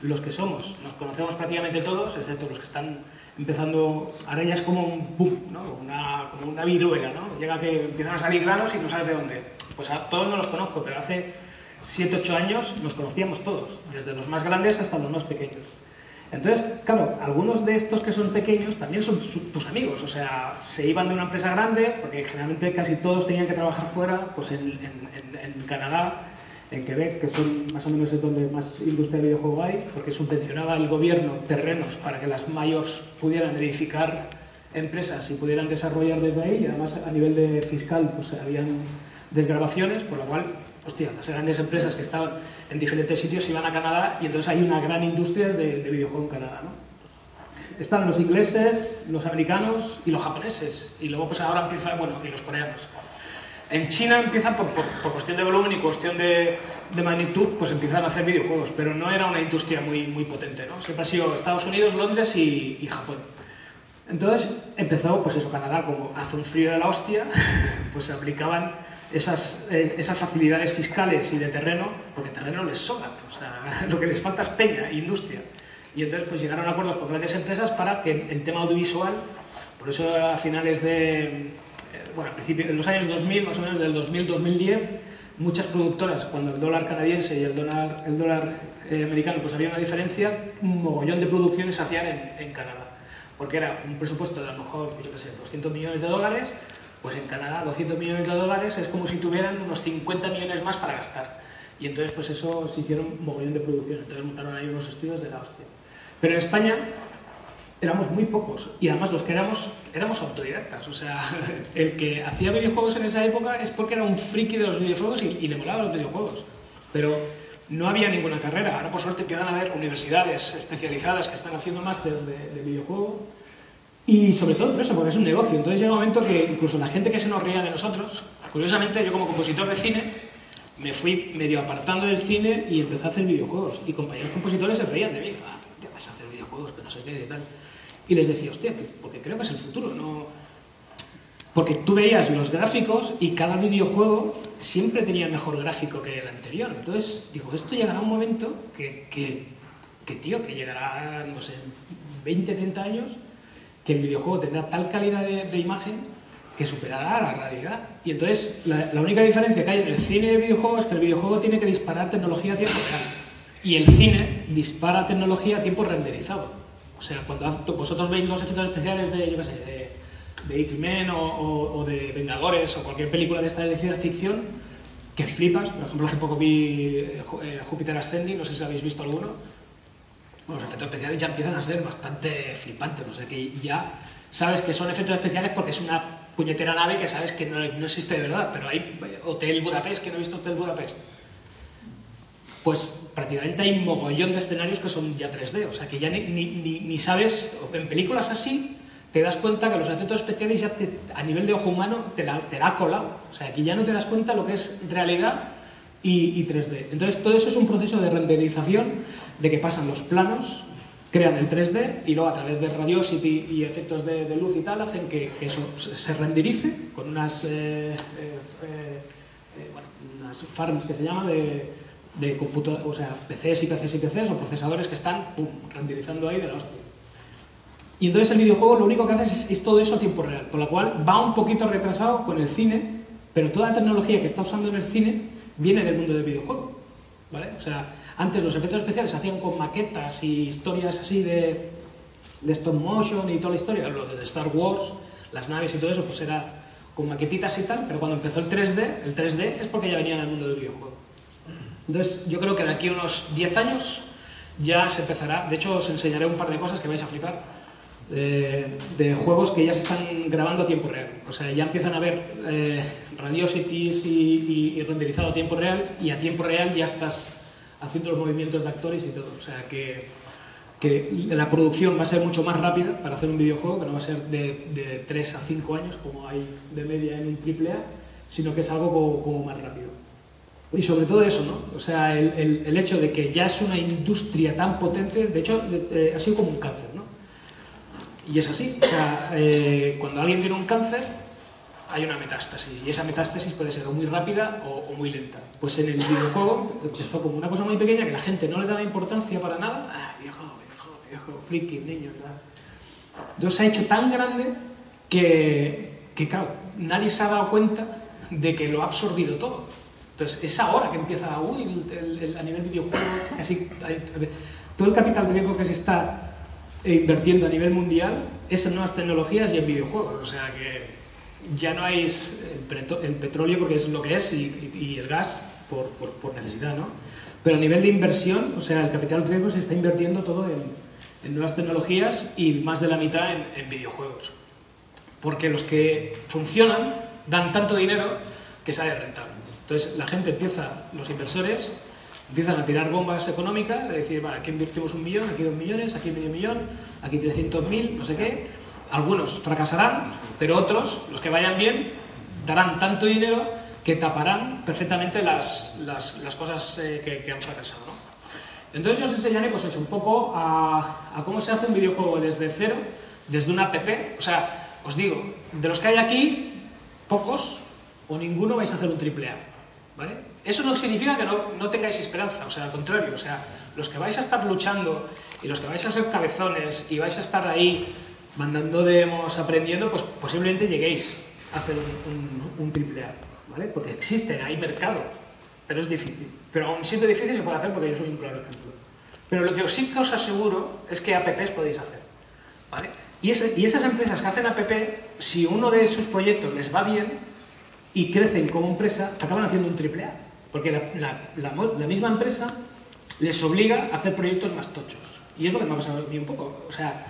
los que somos, nos conocemos prácticamente todos, excepto los que están empezando, ahora ya es como un boom, ¿no? una, como una viruela, ¿no? llega que empiezan a salir granos y no sabes de dónde. Pues a todos no los conozco, pero hace 7, 8 años nos conocíamos todos, desde los más grandes hasta los más pequeños. Entonces, claro, algunos de estos que son pequeños también son tus amigos, o sea, se iban de una empresa grande, porque generalmente casi todos tenían que trabajar fuera, pues en, en, en, Canadá, en Quebec, que son más o menos es donde más industria de videojuego hay, porque subvencionaba el gobierno terrenos para que las mayores pudieran edificar empresas y pudieran desarrollar desde ahí, y además a nivel de fiscal pues habían desgrabaciones, por lo cual, hostia, las grandes empresas que estaban en diferentes sitios iban a Canadá y entonces hay una gran industria de, de videojuego en Canadá, ¿no? Están los ingleses, los americanos y los japoneses, y luego pues ahora empieza, bueno, y los coreanos. En China empiezan por, por, por, cuestión de volumen y cuestión de, de, magnitud, pues empiezan a hacer videojuegos, pero no era una industria muy, muy potente, ¿no? Siempre ha sido Estados Unidos, Londres y, y Japón. Entonces empezó, pues eso, Canadá, como hace un frío de la hostia, pues se aplicaban esas, esas facilidades fiscales y de terreno, porque terreno les sobra, o sea, lo que les falta es peña, industria. Y entonces pues llegaron a acuerdos con grandes empresas para que el tema audiovisual, por eso a finales de, bueno, a principios, en los años 2000, más o menos del 2000-2010, muchas productoras, cuando el dólar canadiense y el dólar, el dólar eh, americano, pues había una diferencia, un mogollón de producciones hacían en, en, Canadá. Porque era un presupuesto de a lo mejor, yo qué sé, 200 millones de dólares, pues en Canadá 200 millones de dólares es como si tuvieran unos 50 millones más para gastar. Y entonces pues eso se hicieron un mogollón de producciones, entonces montaron ahí unos estudios de la hostia. Pero en España éramos muy pocos y además los que éramos éramos autodidactas, o sea, el que hacía videojuegos en esa época es porque era un friki de los videojuegos y, y le molaban los videojuegos, pero no había ninguna carrera. Ahora por suerte empiezan a haber universidades especializadas que están haciendo máster de, de videojuego y sobre todo por eso, porque es un negocio. Entonces llega un momento que incluso la gente que se nos reía de nosotros, curiosamente yo como compositor de cine, me fui medio apartando del cine y empecé a hacer videojuegos. Y compañeros compositores se reían de mí. Ah, ¿qué vas a hacer videojuegos? Que no sé qué y tal. Y les decía, hostia, porque creo que es el futuro, no... Porque tú veías los gráficos y cada videojuego siempre tenía mejor gráfico que el anterior. Entonces, digo, esto llegará un momento que, que, que tío, que llegará, no sé, 20, 30 años, que el videojuego tendrá tal calidad de, imagen que superará la realidad. Y entonces, la, única diferencia que hay en el cine y el videojuego es que el videojuego tiene que disparar tecnología a tiempo real. Y el cine dispara tecnología a tiempo renderizado. O sea, cuando vosotros veis los efectos especiales de, yo qué sé, de, X-Men o, de Vengadores o cualquier película de esta de ciencia ficción, que flipas. Por ejemplo, hace poco vi eh, eh, Júpiter Ascending, no sé si habéis visto alguno. Bueno, los efectos especiales ya empiezan a ser bastante flipantes. O sea, que ya sabes que son efectos especiales porque es una puñetera nave que sabes que no, no existe de verdad. Pero hay Hotel Budapest, que no he visto Hotel Budapest pues prácticamente hay un mogollón de escenarios que son ya 3D, o sea que ya ni, ni- ni- sabes, en películas así, te das cuenta que los efectos especiales ya te- a nivel de ojo humano te la, te la ha colado, o sea aquí ya no te das cuenta lo que es realidad y, y 3D. Entonces todo eso es un proceso de renderización, de que pasan los planos, crean el 3D y luego a través de radiosity y efectos de, luz y tal hacen que, eso se renderice con unas, eh, eh, eh, eh, unas farms que se llama de, de o sea, PCs y PCs y PCs o procesadores que están renderizando ahí de la hostia. Y entonces el videojuego lo único que hace es, es todo eso a tiempo real, por lo cual va un poquito retrasado con el cine, pero toda la tecnología que está usando en el cine viene del mundo del videojuego. ¿vale? O sea, antes los efectos especiales se hacían con maquetas y historias así de, de stop motion y toda la historia, lo de Star Wars, las naves y todo eso, pues era con maquetitas y tal, pero cuando empezó el 3D, el 3D es porque ya venía del mundo del videojuego. Entonces, yo creo que de aquí a unos 10 años ya se empezará. De hecho, os enseñaré un par de cosas que vais a flipar. eh, de juegos que ya se están grabando a tiempo real. O sea, ya empiezan a ver eh, radiosities y, y- y renderizado a tiempo real, y a tiempo real ya estás haciendo los movimientos de actores y todo. O sea, que, que la producción va a ser mucho más rápida para hacer un videojuego, que no va a ser de, de 3 a 5 años, como hay de media en un AAA, sino que es algo como- más rápido. Y sobre todo eso, ¿no? O sea, el, el- el hecho de que ya es una industria tan potente, de hecho, eh, ha sido como un cáncer, ¿no? Y es así. O sea, eh, cuando alguien tiene un cáncer, hay una metástasis. Y esa metástasis puede ser o muy rápida o, o muy lenta. Pues en el videojuego empezó como una cosa muy pequeña que la gente no le daba importancia para nada. Ah, viejo, viejo, viejo, friki, niño, ¿verdad? Entonces se ha hecho tan grande que, que, claro, nadie se ha dado cuenta de que lo ha absorbido todo. Entonces es ahora que empieza, uy, el- el- el- a nivel videojuego, casi, todo el capital riesgo que se está eh, invirtiendo a nivel mundial es en nuevas tecnologías y en videojuegos. O sea que ya no hay s- el, petróleo porque es lo que es y, el gas por, necesidad, ¿no? Pero a nivel de inversión, o sea, el capital riesgo se está invirtiendo todo en, nuevas tecnologías y más de la mitad en, en videojuegos. Porque los que funcionan dan tanto dinero que sale rentable. Entonces la gente empieza, los inversores, empiezan a tirar bombas económicas, de decir, vale, aquí invertimos un millón, aquí dos millones, aquí medio millón, aquí 300.000, no sé qué. Algunos fracasarán, pero otros, los que vayan bien, darán tanto dinero que taparán perfectamente las, las- las cosas eh, que, que han fracasado. ¿no? Entonces yo os enseñaré pues eso, un poco a, a cómo se hace un videojuego desde cero, desde una app. O sea, os digo, de los que hay aquí, pocos o ninguno vais a hacer un triple A. ¿vale? Eso no significa que no, no tengáis esperanza, o sea, al contrario, o sea, los que vais a estar luchando y los que vais a ser cabezones y vais a estar ahí mandando demos, aprendiendo, pues posiblemente lleguéis a hacer un, un, un triple A, ¿vale? Porque existen, hay mercado, pero es difícil. Pero aún siendo difícil se puede hacer porque yo soy un claro ejemplo. Pero lo que sí que os aseguro es que apps podéis hacer, ¿vale? Y, ese- y esas empresas que hacen app, si uno de sus proyectos les va bien y crecen como empresa, acaban haciendo un triple A. Porque la, la- la la misma empresa les obliga a hacer proyectos más tochos. Y es lo que me ha pasado a mí un poco. O sea,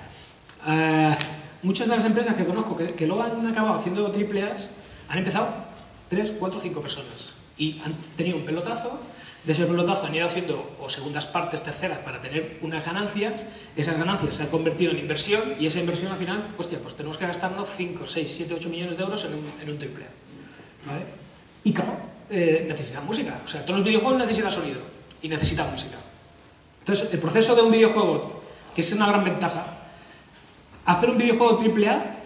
eh, muchas de las empresas que conozco que, que luego han acabado haciendo triple A's han empezado tres, cuatro, cinco personas. Y han tenido un pelotazo, de ese pelotazo han ido haciendo o segundas partes, terceras, para tener unas ganancias, esas ganancias se han convertido en inversión y esa inversión al final, hostia, pues tenemos que gastarnos 5, 6, 7, 8 millones de euros en un, en triple A. Y claro, eh, necesitan música. O sea, todos los videojuegos necesitan sonido y necesitan música. Entonces, el proceso de un videojuego, que es una gran ventaja, hacer un videojuego AAA,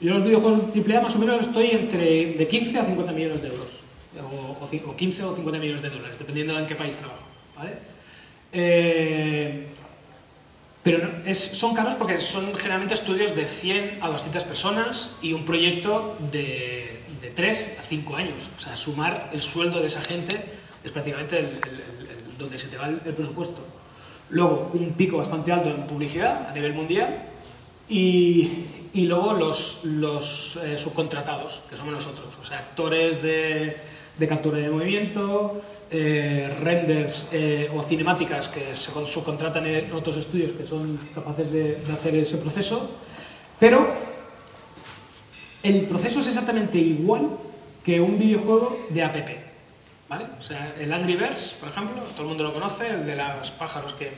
yo los videojuegos AAA más o menos estoy entre de 15 a 50 millones de euros, o, o o 15 o 50 millones de dólares, dependiendo de en qué país trabajo. ¿vale? Eh, Pero son caros porque son generalmente estudios de 100 a 200 personas y un proyecto de, de 3 a 5 años. O sea, sumar el sueldo de esa gente es prácticamente donde se te va el presupuesto. Luego, un pico bastante alto en publicidad a nivel mundial y, y luego los, los eh, subcontratados, que somos nosotros, o sea, actores de, de captura de movimiento, eh, renders eh, o cinemáticas que se con- subcontratan en otros estudios que son capaces de, de hacer ese proceso, pero el proceso es exactamente igual que un videojuego de app. ¿Vale? O sea, el Angry Birds, por ejemplo, todo el mundo lo conoce, el de los pájaros que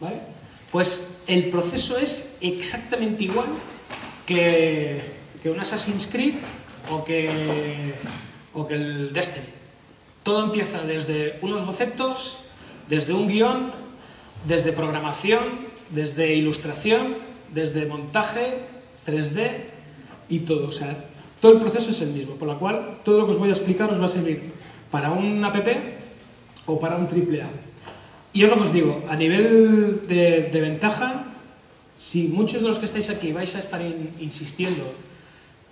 ¿Vale? Pues el proceso es exactamente igual que, que un Assassin's Creed o que, o que el Destiny. Todo empieza desde unos bocetos, desde un guion, desde programación, desde ilustración, desde montaje, 3D y todo. O sea, todo el proceso es el mismo, por lo cual todo lo que os voy a explicar os va a servir para un app o para un triple A. Y es lo os digo, a nivel de, ventaja, si muchos de los que estáis aquí vais a estar in- insistiendo,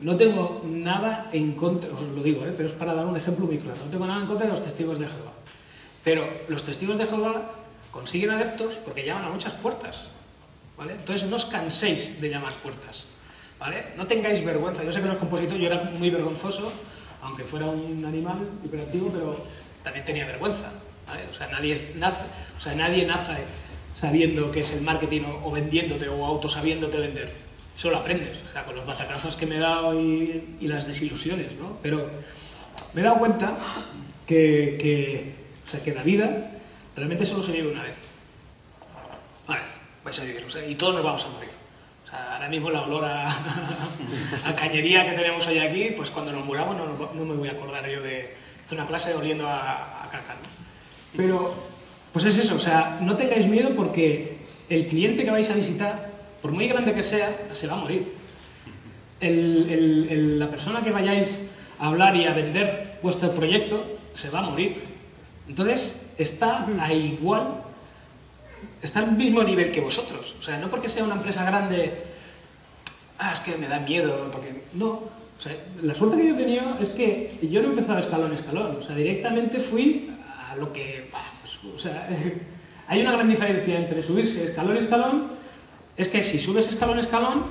no tengo nada en contra, os lo digo, ¿eh? pero es para dar un ejemplo muy claro, no tengo nada en contra de los testigos de Jehová. Pero los testigos de Jehová consiguen adeptos porque llaman a muchas puertas. ¿vale? Entonces no os canséis de llamar puertas. ¿vale? No tengáis vergüenza. Yo sé que no es compositor, yo era muy vergonzoso, aunque fuera un animal hiperactivo, pero también tenía vergüenza. O, sea, nadie nace, o sea, nadie nace sabiendo qué es el marketing o, o vendiéndote o autosabiéndote vender. Eso lo aprendes, o sea, con los batacazos que me he dado y, las desilusiones, ¿no? Pero me he dado cuenta que, o sea, que la vida realmente solo se vive una vez. A ver, vais a vivir, o sea, y todos nos vamos a morir. O sea, ahora mismo la olor a, cañería que tenemos hoy aquí, pues cuando nos muramos no, me voy a acordar yo de hacer una clase oliendo a, a caca. Pero, pues es eso, o sea, no tengáis miedo porque el cliente que vais a visitar, por muy grande que sea, se va a morir. El- el- el- la persona que vayáis a hablar y a vender vuestro proyecto se va a morir. Entonces, está a igual, está al mismo nivel que vosotros. O sea, no porque sea una empresa grande, ah, es que me da miedo, porque no. O sea, la suerte que yo he tenido es que yo no he empezado escalón a escalón. O sea, directamente fui lo que, pues, o sea, hay una gran diferencia entre subirse escalón escalón, es que si subes escalón escalón,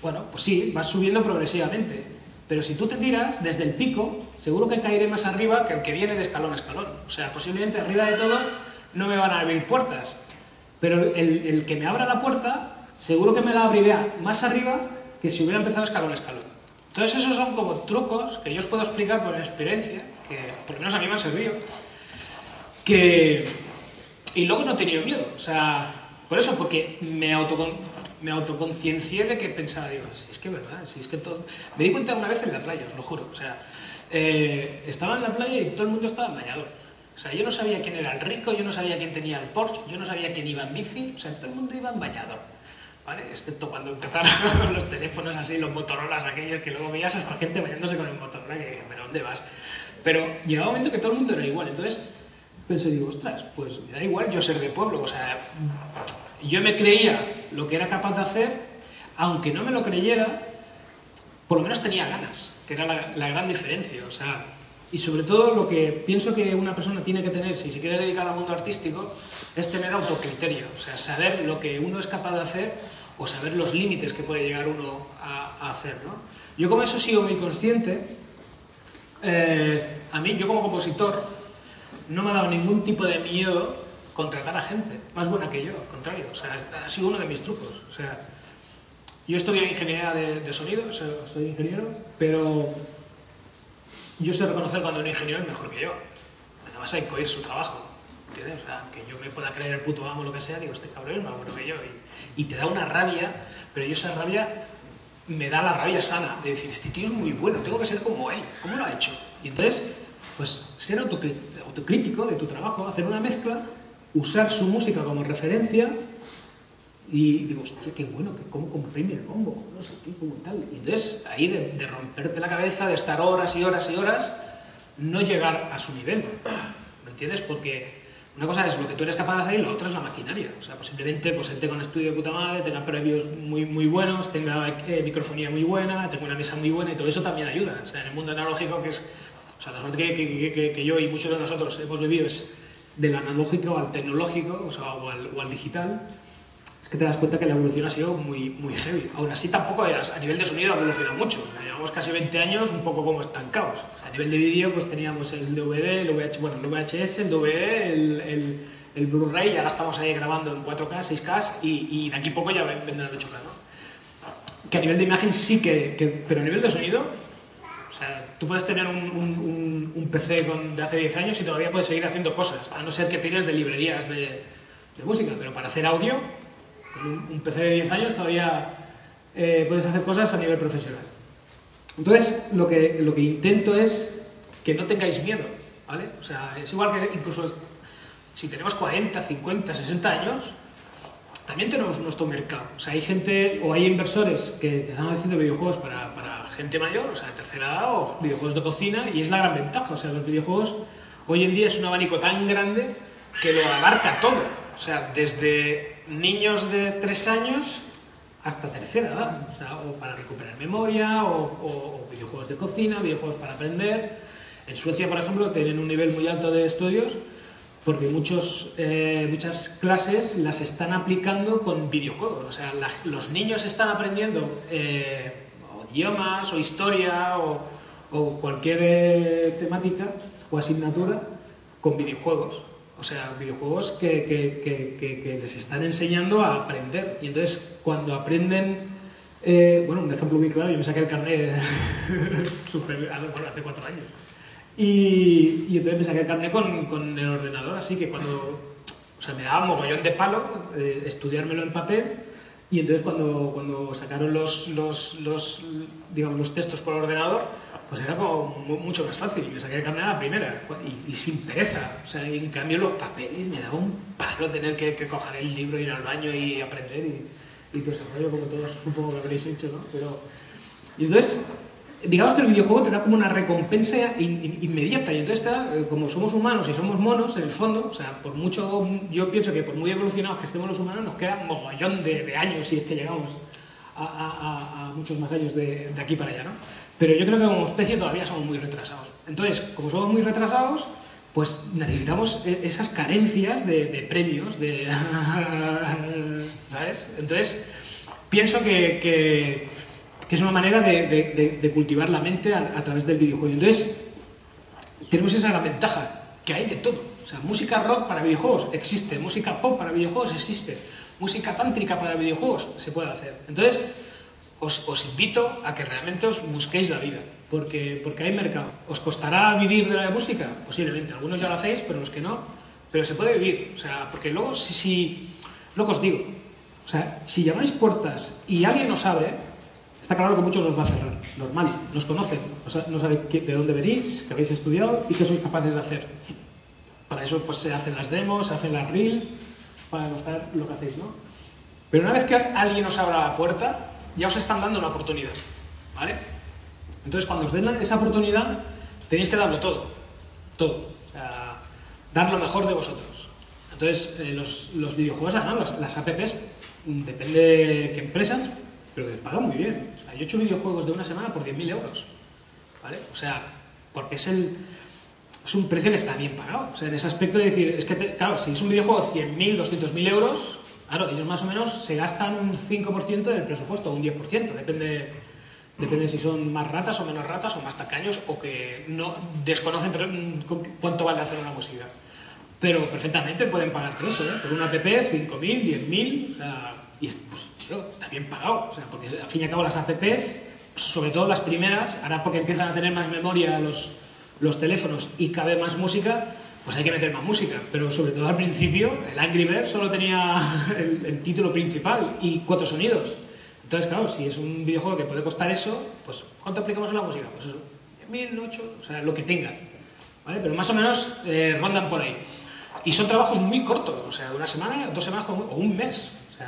bueno, pues sí, vas subiendo progresivamente. Pero si tú te tiras desde el pico, seguro que caeré más arriba que el que viene de escalón a escalón. O sea, posiblemente arriba de todo no me van a abrir puertas. Pero el, el que me abra la puerta, seguro que me la abrirá más arriba que si hubiera empezado escalón a escalón. Entonces esos son como trucos que yo os puedo explicar por experiencia, que por lo menos a mí me han servido, que... Y luego no he tenido miedo, o sea, por eso, porque me, autocon... me autoconciencié de que pensaba, digo, si es que es verdad, si es que todo... Me di cuenta una vez en la playa, os lo juro, o sea, eh, estaba en la playa y todo el mundo estaba en bañador. O sea, yo no sabía quién era el rico, yo no sabía quién tenía el Porsche, yo no sabía quién iba en bici, o sea, todo el mundo iba en bañador. ¿Vale? Excepto cuando empezaron los teléfonos así, los Motorolas aquellos que luego veías hasta gente bañándose con el Motorola que pero ¿dónde vas? Pero llegaba un momento que todo el mundo era igual, entonces pensé, digo, ostras, pues me da igual yo ser de pueblo, o sea, yo me creía lo que era capaz de hacer, aunque no me lo creyera, por lo menos tenía ganas, que era la, la gran diferencia, o sea, y sobre todo lo que pienso que una persona tiene que tener, si se quiere dedicar al mundo artístico, es tener autocriterio, o sea, saber lo que uno es capaz de hacer o saber los límites que puede llegar uno a, a hacer, ¿no? Yo como eso sigo muy consciente, eh, a mí, yo como compositor, no me ha dado ningún tipo de miedo contratar a gente más buena que yo, al contrario, o sea, ha sido uno de mis trucos, o sea, yo estudié ingeniería de, sonido, soy, ingeniero, pero yo sé reconocer cuando un ingeniero es mejor que yo. Más hay que oír su trabajo. ¿Entiendes? O sea, que yo me pueda creer el puto amo lo que sea, digo, este cabrón es más bueno que yo. Y, y te da una rabia, pero yo esa rabia me da la rabia sana, de decir, este tío es muy bueno, tengo que ser como él. ¿Cómo lo ha hecho? Y entonces, pues ser autocri- autocrítico de tu trabajo, hacer una mezcla, usar su música como referencia y digo, hostia, qué bueno, que cómo comprime el bombo, no sé qué, como tal. Y entonces, ahí de, de romperte la cabeza, de estar horas y horas y horas, no llegar a su nivel. ¿Me entiendes? Porque Una cosa es lo que tú eres capaz de hacer y la otra es la maquinaria. O sea, simplemente pues él tenga un estudio de puta madre, tenga previos muy, muy buenos, tenga eh, microfonía muy buena, tenga una mesa muy buena y todo eso también ayuda. O sea, en el mundo analógico, que es. O sea, la suerte que, que, que, que yo y muchos de nosotros hemos vivido es del analógico al tecnológico, o sea, o al, o al digital es que te das cuenta que la evolución ha sido muy, muy heavy. Aún así, tampoco a nivel de sonido ha evolucionado mucho. Llevamos casi 20 años un poco como estancados. O sea, a nivel de vídeo, pues teníamos el DVD, el, VH, bueno, el VHS, el DVD, el, el, el Blu-ray, y ahora estamos ahí grabando en 4K, 6K, y, y de aquí a poco ya vendrán 8K, ¿no? Que a nivel de imagen sí que pero a nivel de sonido, o sea, tú puedes tener un, un, PC de hace 10 años y todavía puedes seguir haciendo cosas, a no ser que tires de librerías de, música, pero para hacer audio con un, PC de 10 años todavía eh, puedes hacer cosas a nivel profesional. Entonces, lo que, lo que intento es que no tengáis miedo, ¿vale? O sea, es igual que incluso si tenemos 40, 50, 60 años, también tenemos nuestro mercado. O sea, hay gente o hay inversores que, están haciendo videojuegos para, gente mayor, o sea, de tercera edad, o videojuegos de cocina, y es la gran ventaja. O sea, los videojuegos hoy en día es un abanico tan grande que lo abarca todo. O sea, desde niños de 3 años hasta tercera edad, o, sea, o para recuperar memoria, o, o, o, videojuegos de cocina, videojuegos para aprender. En Suecia, por ejemplo, tienen un nivel muy alto de estudios porque muchos, eh, muchas clases las están aplicando con videojuegos. O sea, la, los niños están aprendiendo eh, idiomas, o historia, o, cualquier eh, temática o asignatura con videojuegos. O sea, videojuegos que, les están enseñando a aprender. Y entonces, cuando aprenden, eh, bueno, un ejemplo muy claro, yo me saqué el carnet super, hace cuatro años. Y, y, entonces me saqué el carnet con, el ordenador, así que cuando, o sea, me daba mogollón de palo eh, estudiármelo en papel. Y entonces cuando, cuando sacaron los, los, los, digamos, los textos por ordenador, pues era como mucho más fácil. Me saqué el carnet a la primera y, y, sin pereza. O sea, en cambio los papeles me daba un palo tener que, que coger el libro, ir al baño y aprender y, y todo ese rollo, como todos supongo que habréis hecho, ¿no? Pero, y entonces, digamos que el videojuego te da como una recompensa in, in, inmediata y entonces está, como somos humanos y somos monos, en el fondo, o sea, por mucho, yo pienso que por muy evolucionados que estemos los humanos, nos queda un mogollón de, años si es que llegamos a, muchos más años de, aquí para allá, ¿no? Pero yo creo que como especie todavía somos muy retrasados. Entonces, como somos muy retrasados, pues necesitamos e, esas carencias de, premios, de... ¿sabes? Entonces, pienso que, que es una manera de, de, de cultivar la mente a, a, través del videojuego. Entonces, tenemos esa gran ventaja, que hay de todo. O sea, música rock para videojuegos existe, música pop para videojuegos existe, música tántrica para videojuegos se puede hacer. Entonces, os, os, invito a que realmente os busquéis la vida, porque, porque hay mercado. ¿Os costará vivir de la música? Posiblemente, algunos ya lo hacéis, pero los que no, pero se puede vivir, o sea, porque luego, si, si que os digo, o sea, si llamáis puertas y alguien os abre, está claro que muchos os va a cerrar, normal, nos conocen, no saben de dónde venís, que habéis estudiado y qué sois capaces de hacer. Para eso pues se hacen las demos, se hacen las reels, para demostrar lo que hacéis, ¿no? Pero una vez que alguien os abra la puerta, ya os están dando una oportunidad, ¿vale? Entonces, cuando os den esa oportunidad, tenéis que darlo todo, todo, o sea, dar lo mejor de vosotros. Entonces, eh, los, los, videojuegos, ah, las, las, apps, depende de qué empresas, pero que pagan muy bien. O sea, yo he hecho videojuegos de una semana por 10.000 euros, ¿vale? O sea, porque es el... Es un precio que está bien pagado. O sea, en ese aspecto de decir, es que, te, claro, si es un videojuego de 100.000, 200.000 euros, Claro, ellos más o menos se gastan un 5% del presupuesto, un 10%, depende, depende si son más ratas o menos ratas, o más tacaños, o que no desconocen cuánto vale hacer una música. Pero perfectamente pueden pagar todo eso, ¿eh? Por una app, 5.000, 10.000, o sea, y pues, tío, está bien pagado, o sea, porque al fin y al cabo las apps, sobre todo las primeras, ahora porque empiezan a tener más memoria los, los teléfonos y cabe más música, pues hay que meter más música, pero sobre todo al principio el Angry Birds solo tenía el, el, título principal y cuatro sonidos. Entonces, claro, si es un videojuego que puede costar eso, pues ¿cuánto aplicamos en la música? Pues eso, mil, ocho, o sea, lo que tengan. ¿Vale? Pero más o menos eh, rondan por ahí. Y son trabajos muy cortos, o sea, una semana, dos semanas o un mes. O sea,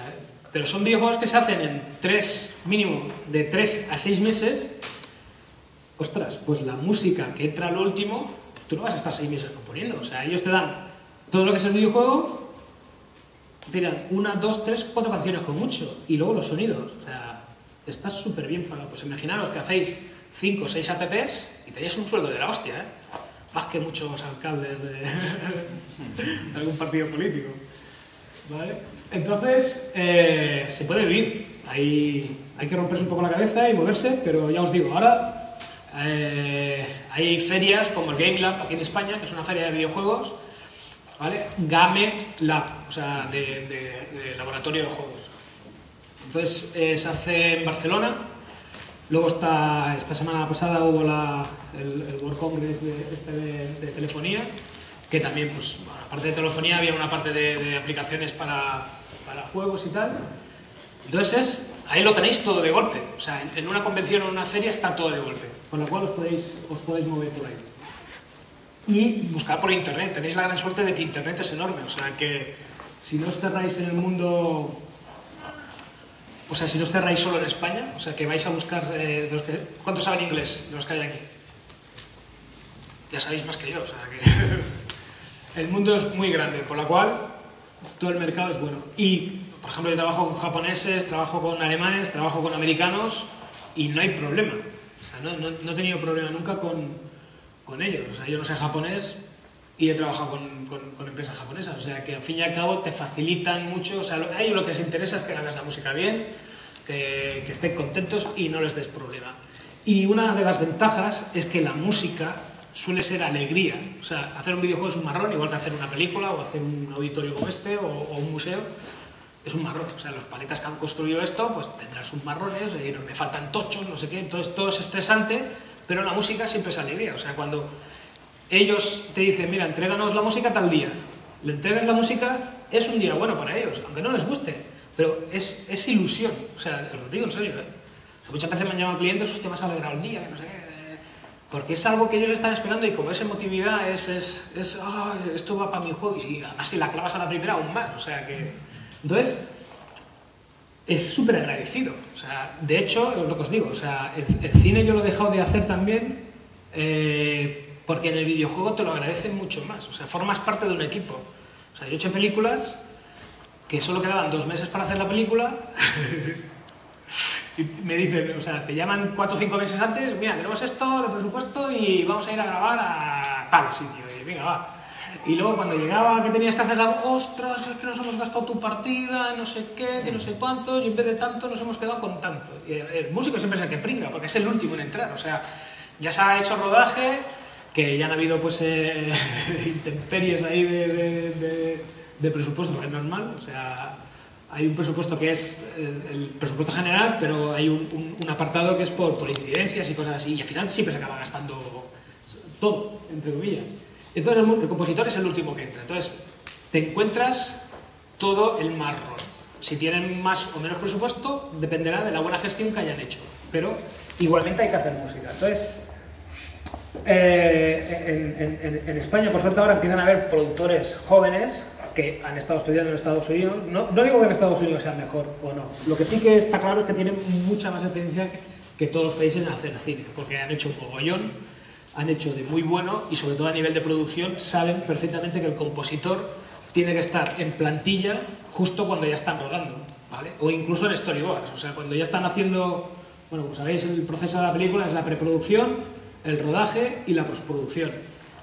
pero son videojuegos que se hacen en tres, mínimo, de tres a seis meses. Ostras, pues la música que entra al último tú no vas a estar seis meses componiendo. O sea, ellos te dan todo lo que es el videojuego, tiran una, dos, tres, cuatro canciones con mucho. Y luego los sonidos. O sea, está súper bien pagado. Pues imaginaros que hacéis 5 o 6 apps y tenéis un sueldo de la hostia, ¿eh? Más que muchos alcaldes de, de algún partido político. ¿Vale? Entonces, eh, se puede vivir. Hay, hay que romperse un poco la cabeza y moverse, pero ya os digo, ahora eh, hay ferias como el Game Lab aquí en España, que es una feria de videojuegos, ¿vale? Game Lab, o sea, de, laboratorio de juegos. Entonces, eh, se hace en Barcelona. Luego está, esta semana pasada hubo la, el, World Congress este de, de telefonía, que también, pues, bueno, aparte de telefonía, había una parte de, de aplicaciones para, para juegos y tal. Entonces, es- ahí lo tenéis todo de golpe. O sea, en, en una convención o en una feria está todo de golpe. Con lo cual os podéis, os podéis mover por ahí. Y buscar por internet. Tenéis la gran suerte de que internet es enorme. O sea, que si no os cerráis en el mundo o sea, si no os cerráis solo en España, o sea, que vais a buscar... eh, de los que- ¿Cuántos saben inglés de los que hay aquí? Ya sabéis más que yo, o sea, que... el mundo es muy grande, por lo cual todo el mercado es bueno. Y, por ejemplo, yo trabajo con japoneses, trabajo con alemanes, trabajo con americanos y no hay problema. O sea, no, no- no he tenido problema nunca con, con ellos. O sea, yo no sé japonés y he trabajado con, con- empresas japonesas. O sea, que al fin y al cabo te facilitan mucho. O sea, a ellos lo que les interesa es que hagas la música bien, que, que estén contentos y no les des problema. Y una de las ventajas es que la música suele ser alegría. O sea, hacer un videojuego es un marrón, igual que hacer una película o hacer un auditorio como este o, un museo. Es un marrón. O sea, los paletas que han construido esto, pues tendrán sus marrones, y me faltan tochos, no sé qué. Entonces todo es estresante, pero la música siempre es alegría. O sea, cuando ellos te dicen, mira, entréganos la música tal día. Le entregas la música, es un día bueno para ellos, aunque no les guste, pero es, es ilusión. O sea, te lo digo en serio, ¿eh? Muchas veces me han llamado clientes, hostia, me has alegrado el día, que no sé qué. Porque es algo que ellos están esperando y como es emotividad, es, es, es "Ah, esto va para mi juego. Y además si la clavas a la primera, aún más. O sea que... Entonces, es súper agradecido. O sea, de hecho, es lo que os digo, o sea, el, el cine yo lo he dejado de hacer también eh, porque en el videojuego te lo agradecen mucho más. O sea, formas parte de un equipo. O sea, yo he hecho películas que solo quedaban dos meses para hacer la película y me dicen, o sea, te llaman cuatro o cinco meses antes, mira, tenemos esto, el presupuesto y vamos a ir a grabar a tal sitio. Y venga, va. Y luego cuando llegaba que tenías que hacer algo, ostras, es que nos hemos gastado tu partida, no sé qué, que no sé cuántos, y en vez de tanto nos hemos quedado con tanto. Y el, músico siempre es el que pringa, porque es el último en entrar. O sea, ya se ha hecho rodaje, que ya han habido pues eh, intemperies ahí de, de- de- de presupuesto, que es normal. O sea, hay un presupuesto que es eh, el presupuesto general, pero hay un, un- un apartado que es por, por incidencias y cosas así, y al final siempre se acaba gastando todo, entre comillas. Entonces el, el compositor es el último que entra. Entonces te encuentras todo el marrón. Si tienen más o menos presupuesto, dependerá de la buena gestión que hayan hecho. Pero igualmente hay que hacer música. Entonces, eh, en- en- en España, por suerte, ahora empiezan a haber productores jóvenes que han estado estudiando en Estados Unidos. No, no digo que en Estados Unidos sea mejor o no. Lo que sí que está claro es que tienen mucha más experiencia que, todos los países en hacer cine, porque han hecho un mogollón, han hecho de muy bueno y sobre todo a nivel de producción saben perfectamente que el compositor tiene que estar en plantilla justo cuando ya están rodando, ¿vale? O incluso en storyboards, o sea, cuando ya están haciendo, bueno, como sabéis, el proceso de la película es la preproducción, el rodaje y la postproducción.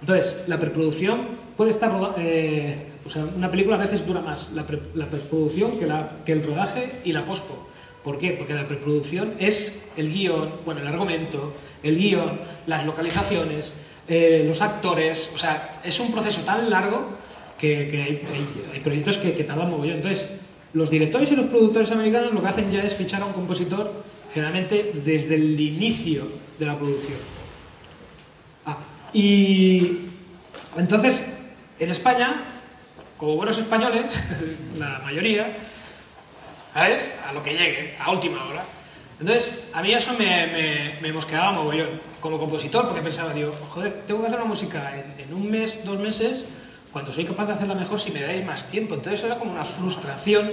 Entonces, la preproducción puede estar, eh, o sea, una película a veces dura más la, pre- la preproducción que, la- que el rodaje y la pospo. ¿Por qué? Porque la preproducción es el guion, bueno, el argumento, el guion, las localizaciones, eh, los actores, o sea, es un proceso tan largo que, hay proyectos que, que tardan mogollón. Entonces, los directores y los productores americanos lo que hacen ya es fichar a un compositor generalmente desde el inicio de la producción. Ah, y entonces, en España, como buenos españoles, la mayoría, ¿sabes? A lo que llegue, a última hora. Entonces, a mí eso me, mosqueaba como compositor, porque pensaba, digo, joder, tengo que hacer una música en, un mes, dos meses, cuando soy capaz de hacerla mejor si me dais más tiempo. Entonces era como una frustración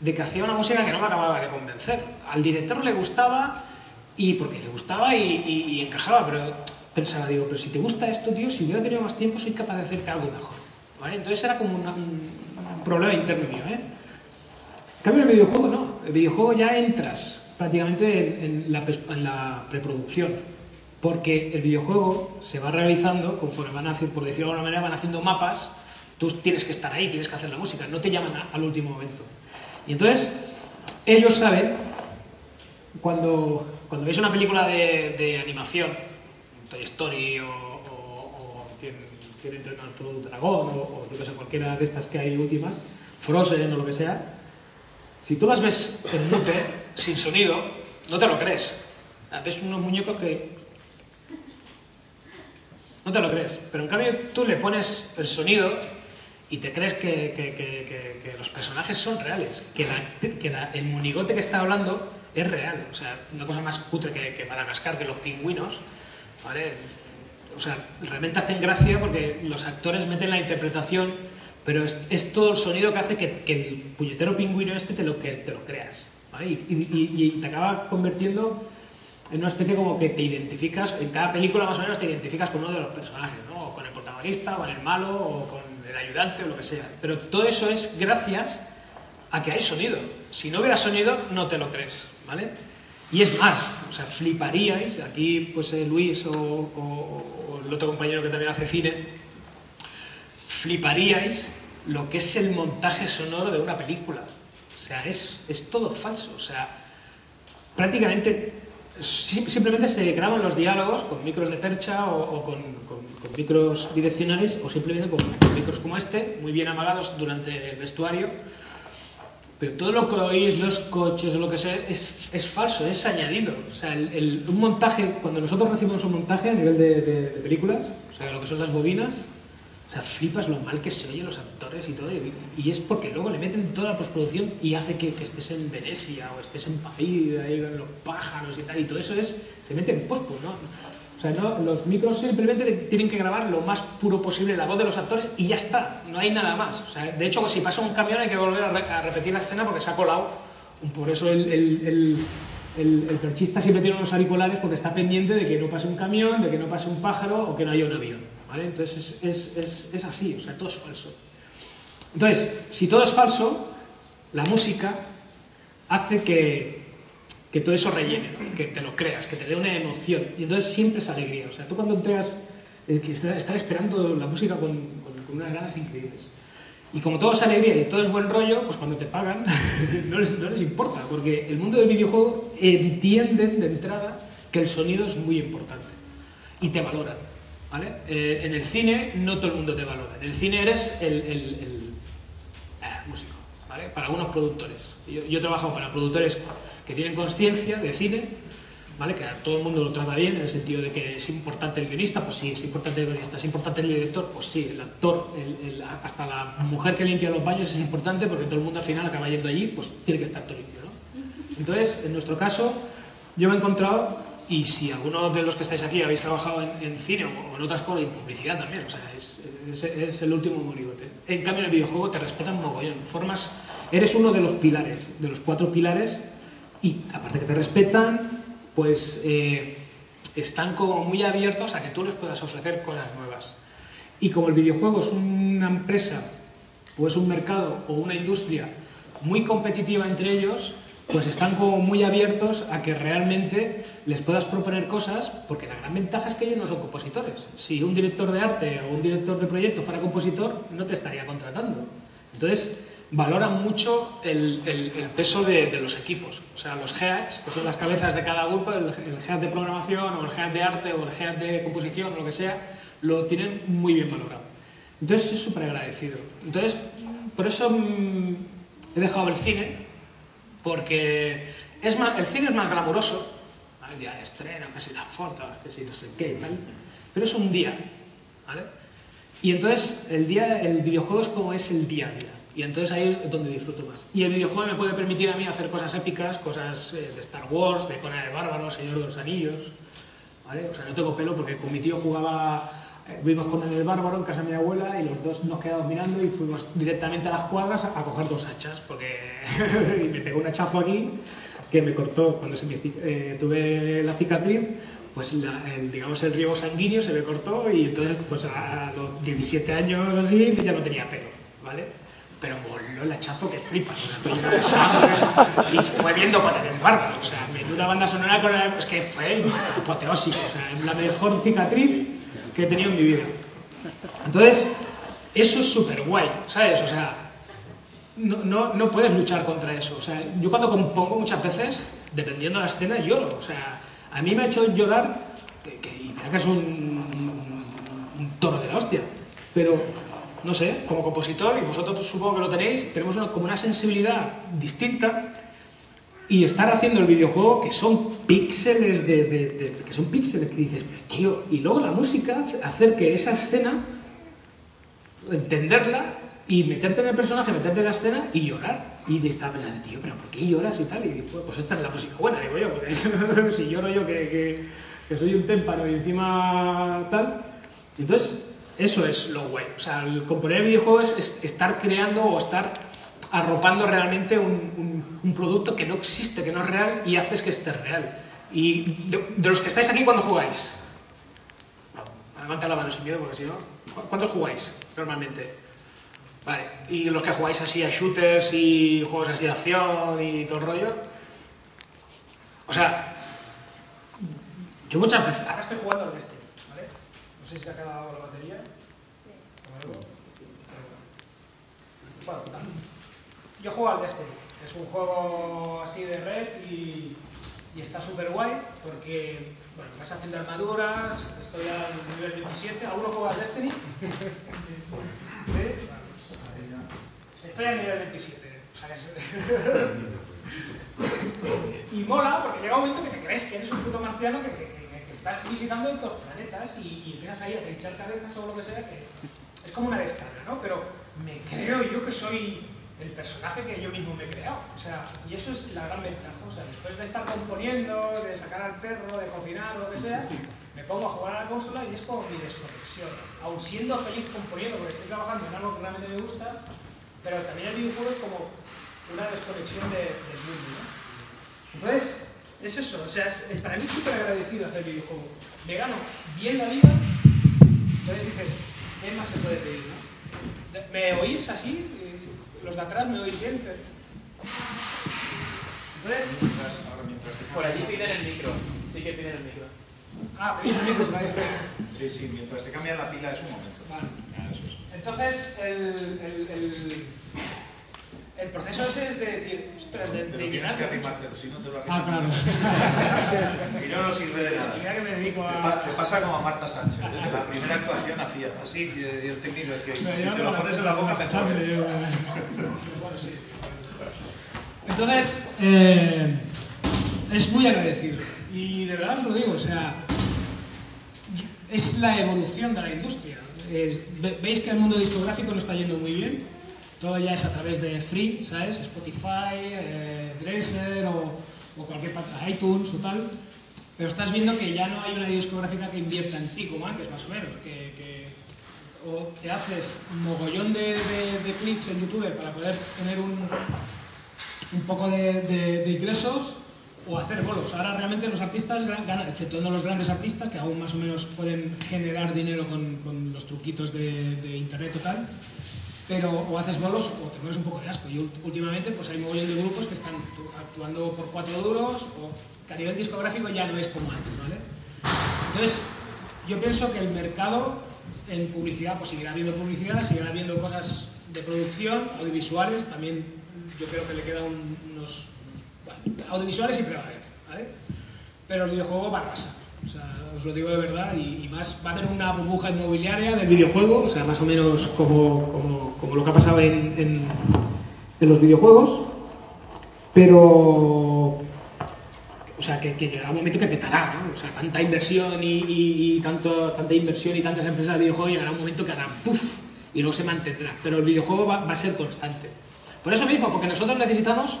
de que hacía una música que no me acababa de convencer. Al director le gustaba, y porque le gustaba y- y encajaba, pero pensaba, digo, pero si te gusta esto, tío, si hubiera tenido más tiempo, soy capaz de hacerte algo mejor. ¿Vale? Entonces era como una- un, problema interno mío, ¿eh? En cambio, en el videojuego no. El videojuego ya entras prácticamente en, en la, en la preproducción. Porque el videojuego se va realizando conforme van haciendo, por decirlo de alguna manera, van haciendo mapas. Tú tienes que estar ahí, tienes que hacer la música, no te llaman a- al último momento. Y entonces, ellos saben, cuando, cuando veis una película de, de animación, Toy Story o quiere entrenar a tu dragón o, yo sé, cualquiera de estas que hay últimas, Frozen o lo que sea, si tú las ves en mute, sin sonido, no te lo crees. Ves unos muñecos que... No te lo crees. Pero en cambio tú le pones el sonido y te crees que, los personajes son reales, que, el monigote que está hablando es real. O sea, una cosa más cutre que Madagascar, que los pingüinos, ¿vale? O sea, realmente hacen gracia porque los actores meten la interpretación, pero es, es todo el sonido que hace que, que el puñetero pingüino este te lo, que, te lo creas, ¿vale? Y, y- y- te acaba convirtiendo en una especie como que te identificas, en cada película más o menos te identificas con uno de los personajes, ¿no? O con el protagonista, o con el malo, o con el ayudante, o lo que sea. Pero todo eso es gracias a que hay sonido. Si no hubiera sonido, no te lo crees, ¿vale? Y es más, o sea, fliparíais, aquí pues eh, Luis o- o el otro compañero que también hace cine, fliparíais lo que es el montaje sonoro de una película. O sea, es, es todo falso. O sea, prácticamente sim- simplemente se graban los diálogos con micros de percha o, con micros direccionales o simplemente con, con micros como este, muy bien amagados durante el vestuario. Pero todo lo que oís, los coches lo que sea, es, es falso, es añadido. O sea, el- un montaje, cuando nosotros recibimos un montaje a nivel de, películas, o sea, lo que son las bobinas, o sea, flipas lo mal que se oyen los actores y todo. Y, es porque luego le meten toda la postproducción y hace que, que estés en Venecia o estés en París, ahí con los pájaros y tal. Y todo eso es, se mete en pospo, ¿no? O sea, no, los micros simplemente tienen que grabar lo más puro posible la voz de los actores y ya está, no hay nada más. O sea, de hecho, si pasa un camión hay que volver a, re- a repetir la escena porque se ha colado. Por eso el, el- el- el- el perchista siempre tiene unos auriculares porque está pendiente de que no pase un camión, de que no pase un pájaro o que no haya un avión. ¿vale? Entonces es, es- es- es así, o sea, todo es falso. Entonces, si todo es falso, la música hace que, que todo eso rellene, ¿no? que te lo creas, que te dé una emoción. Y entonces siempre es alegría. O sea, tú cuando entregas, es que estar esperando la música con, con- con unas ganas increíbles. Y como todo es alegría y todo es buen rollo, pues cuando te pagan no, les, no les importa, porque el mundo del videojuego entienden de entrada que el sonido es muy importante y te valoran. ¿vale? Eh, en el cine no todo el mundo te valora. En el cine eres el, el- el- eh, músico, ¿vale? Para algunos productores. Yo, yo he trabajado para productores que tienen conciencia de cine, ¿vale? Que a todo el mundo lo trata bien, en el sentido de que es importante el guionista, pues sí, es importante el guionista, es importante el director, pues sí, el actor, el- el- hasta la mujer que limpia los baños es importante porque todo el mundo al final acaba yendo allí, pues tiene que estar todo limpio, ¿no? Entonces, en nuestro caso, yo me he encontrado, y si alguno de los que estáis aquí habéis trabajado en, en cine o, en otras cosas, y publicidad también, o sea, es, es- es el último monigote. En cambio, en el videojuego te respetan mogollón. Formas, eres uno de los pilares, de los cuatro pilares, y aparte que te respetan, pues eh, están como muy abiertos a que tú les puedas ofrecer cosas nuevas. Y como el videojuego es una empresa, o es un mercado, o una industria muy competitiva entre ellos, pues están como muy abiertos a que realmente les puedas proponer cosas, porque la gran ventaja es que ellos no son compositores. Si un director de arte o un director de proyecto fuera compositor, no te estaría contratando. Entonces, valoran mucho el, el- el peso de, de los equipos. O sea, los heads, que son las cabezas de cada grupo, el, el head de programación, o el head de arte, o el head de composición, o lo que sea, lo tienen muy bien valorado. Entonces, es súper agradecido. Entonces, por eso mm, he dejado el cine, porque es más, el cine es más glamuroso, el día de estreno, que si las fotos, que si no sé qué y tal, pero es un día, ¿vale? Y entonces el, día, el videojuego es como es el día a día, y entonces ahí es donde disfruto más. Y el videojuego me puede permitir a mí hacer cosas épicas, cosas eh, de Star Wars, de Conan el Bárbaro, Señor de los Anillos, ¿vale? O sea, no tengo pelo porque con mi tío jugaba, eh, vimos con el bárbaro en casa de mi abuela y los dos nos quedamos mirando y fuimos directamente a las cuadras a, coger dos hachas porque y me pegó un hachazo aquí que me cortó cuando se me eh, tuve la cicatriz, pues digamos el riego sanguíneo se me cortó y entonces pues a, los 17 años así ya no tenía pelo, ¿vale? Pero voló el hachazo que flipa, una de sangre y fue viendo con el embargo, o sea, menuda banda sonora con el, pues que fue apoteósico, o sea, la mejor cicatriz que he tenido en mi vida. Entonces, eso es súper guay, ¿sabes? O sea, no, no, no, puedes luchar contra eso. O sea, yo cuando compongo muchas veces, dependiendo de la escena, lloro. O sea, a mí me ha hecho llorar, que, que, y mira que es un, un, toro de la hostia, pero no sé, como compositor, y vosotros supongo que lo tenéis, tenemos una, como una sensibilidad distinta y estar haciendo el videojuego que son píxeles de, de, de, que son píxeles que dices, tío, y luego la música, hacer que esa escena, entenderla y meterte en el personaje, meterte en la escena y llorar. Y de estar pensando, tío, pero ¿por qué lloras y tal? Y pues, pues esta es la música buena, digo yo, porque si lloro yo que, que, soy un témpano y encima tal. Entonces, eso es lo guay. O sea, el componer videojuegos es, es estar creando o estar arropando realmente un, producto que no existe, que no es real y haces que esté real. Y de, los que estáis aquí, ¿cuándo jugáis? Levanta la mano sin miedo, porque si no. ¿Cuántos jugáis normalmente? Vale, y los que jugáis así a shooters y juegos así de acción y todo el rollo. O sea, yo muchas veces. Ahora estoy jugando al este, sé si se ha quedado la batería. Sí. Bueno, yo juego al Destiny. Es un juego así de red y, y está súper guay porque, bueno, vas haciendo armaduras, estoy al nivel 27, ¿alguno juega al Destiny? ¿Sí? Estoy al nivel 27. O sea, es... y mola porque llega un momento que te crees que eres un puto marciano que, que estás visitando otros planetas y, y, empiezas ahí a trinchar cabezas o lo que sea, que es como una descarga, ¿no? Pero me creo yo que soy el personaje que yo mismo me he creado. O sea, y eso es la gran ventaja. O sea, después de estar componiendo, de sacar al perro, de cocinar lo que sea, me pongo a jugar a la consola y es como mi desconexión. Aun siendo feliz componiendo, porque estoy trabajando en algo que realmente me gusta, pero también el videojuego es como una desconexión de, del mundo, ¿no? Entonces, es eso, o sea, es, es para mí súper agradecido hacer videojuego. Me gano bien la vida, entonces dices, ¿qué más se puede pedir, no? ¿Me oís así? Los de atrás me oís bien. Entonces,
mientras, ahora mientras te
por allí piden el micro, sí que piden el micro.
Ah, pedís el micro, vale.
Sí, sí, mientras te cambian la pila es un momento.
Vale.
Es.
Entonces, el, el, el, el, proceso ese es de decir, ostras, de, de llenar-
que arrimarte, si no te lo
Ah,
arrimas.
claro.
Si no, no sirve de nada.
Mira que me dedico
Te
a...
Te pasa como a Marta Sánchez. Desde la primera actuación hacía así y el técnico decía, si te lo pones en la boca te
eh. Bueno, sí. Entonces, eh, es muy agradecido. Y de verdad os lo digo, o sea, es la evolución de la industria. Ve- Veis que el mundo discográfico no está yendo muy bien. Todo ya es a través de free, ¿sabes? Spotify, eh, Dresser o, o cualquier iTunes o tal. Pero estás viendo que ya no hay una discográfica que invierta en ti como antes, más o menos. Que, que o te haces mogollón de, de, clics en YouTube para poder tener un, un poco de, ingresos o hacer bolos. Ahora realmente los artistas gan- ganan, exceptuando los grandes artistas que aún más o menos pueden generar dinero con, con los truquitos de internet o tal, pero o haces bolos o te mueres un poco de asco. Y últimamente pues hay mogollón de grupos que están tu- actuando por cuatro duros o que a nivel discográfico ya no es como antes, ¿vale? Entonces, yo pienso que el mercado en publicidad, pues seguirá habiendo publicidad, seguirá habiendo cosas de producción, audiovisuales, también yo creo que le quedan un- unos, bueno, audiovisuales siempre va ¿vale? Pero el videojuego va a arrasar, o sea, os lo digo de verdad, y, más va a haber una burbuja inmobiliaria del videojuego, o sea, más o menos como, como, como lo que ha pasado en, en, los videojuegos, pero o sea, que, que llegará un momento que petará, ¿no? O sea, tanta inversión y, y- tanto, tanta inversión y tantas empresas de videojuegos llegará un momento que harán puff y luego se mantendrá. Pero el videojuego va a ser constante. Por eso mismo, porque nosotros necesitamos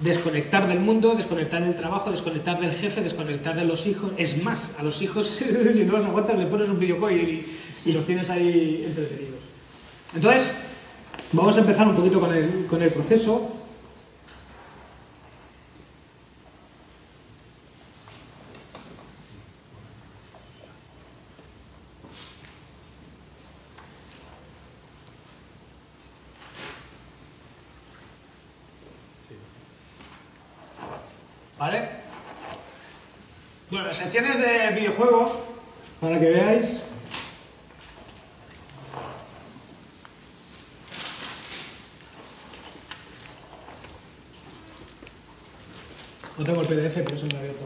desconectar del mundo, desconectar del trabajo, desconectar del jefe, desconectar de los hijos. Es más, a los hijos, si no los aguantas, le pones un videojuego y, y los tienes ahí entretenidos. Entonces, vamos a empezar un poquito con el, con el proceso. ¿Vale? Bueno, secciones de videojuegos, para que veáis. No tengo el PDF, pero eso me lo abierto.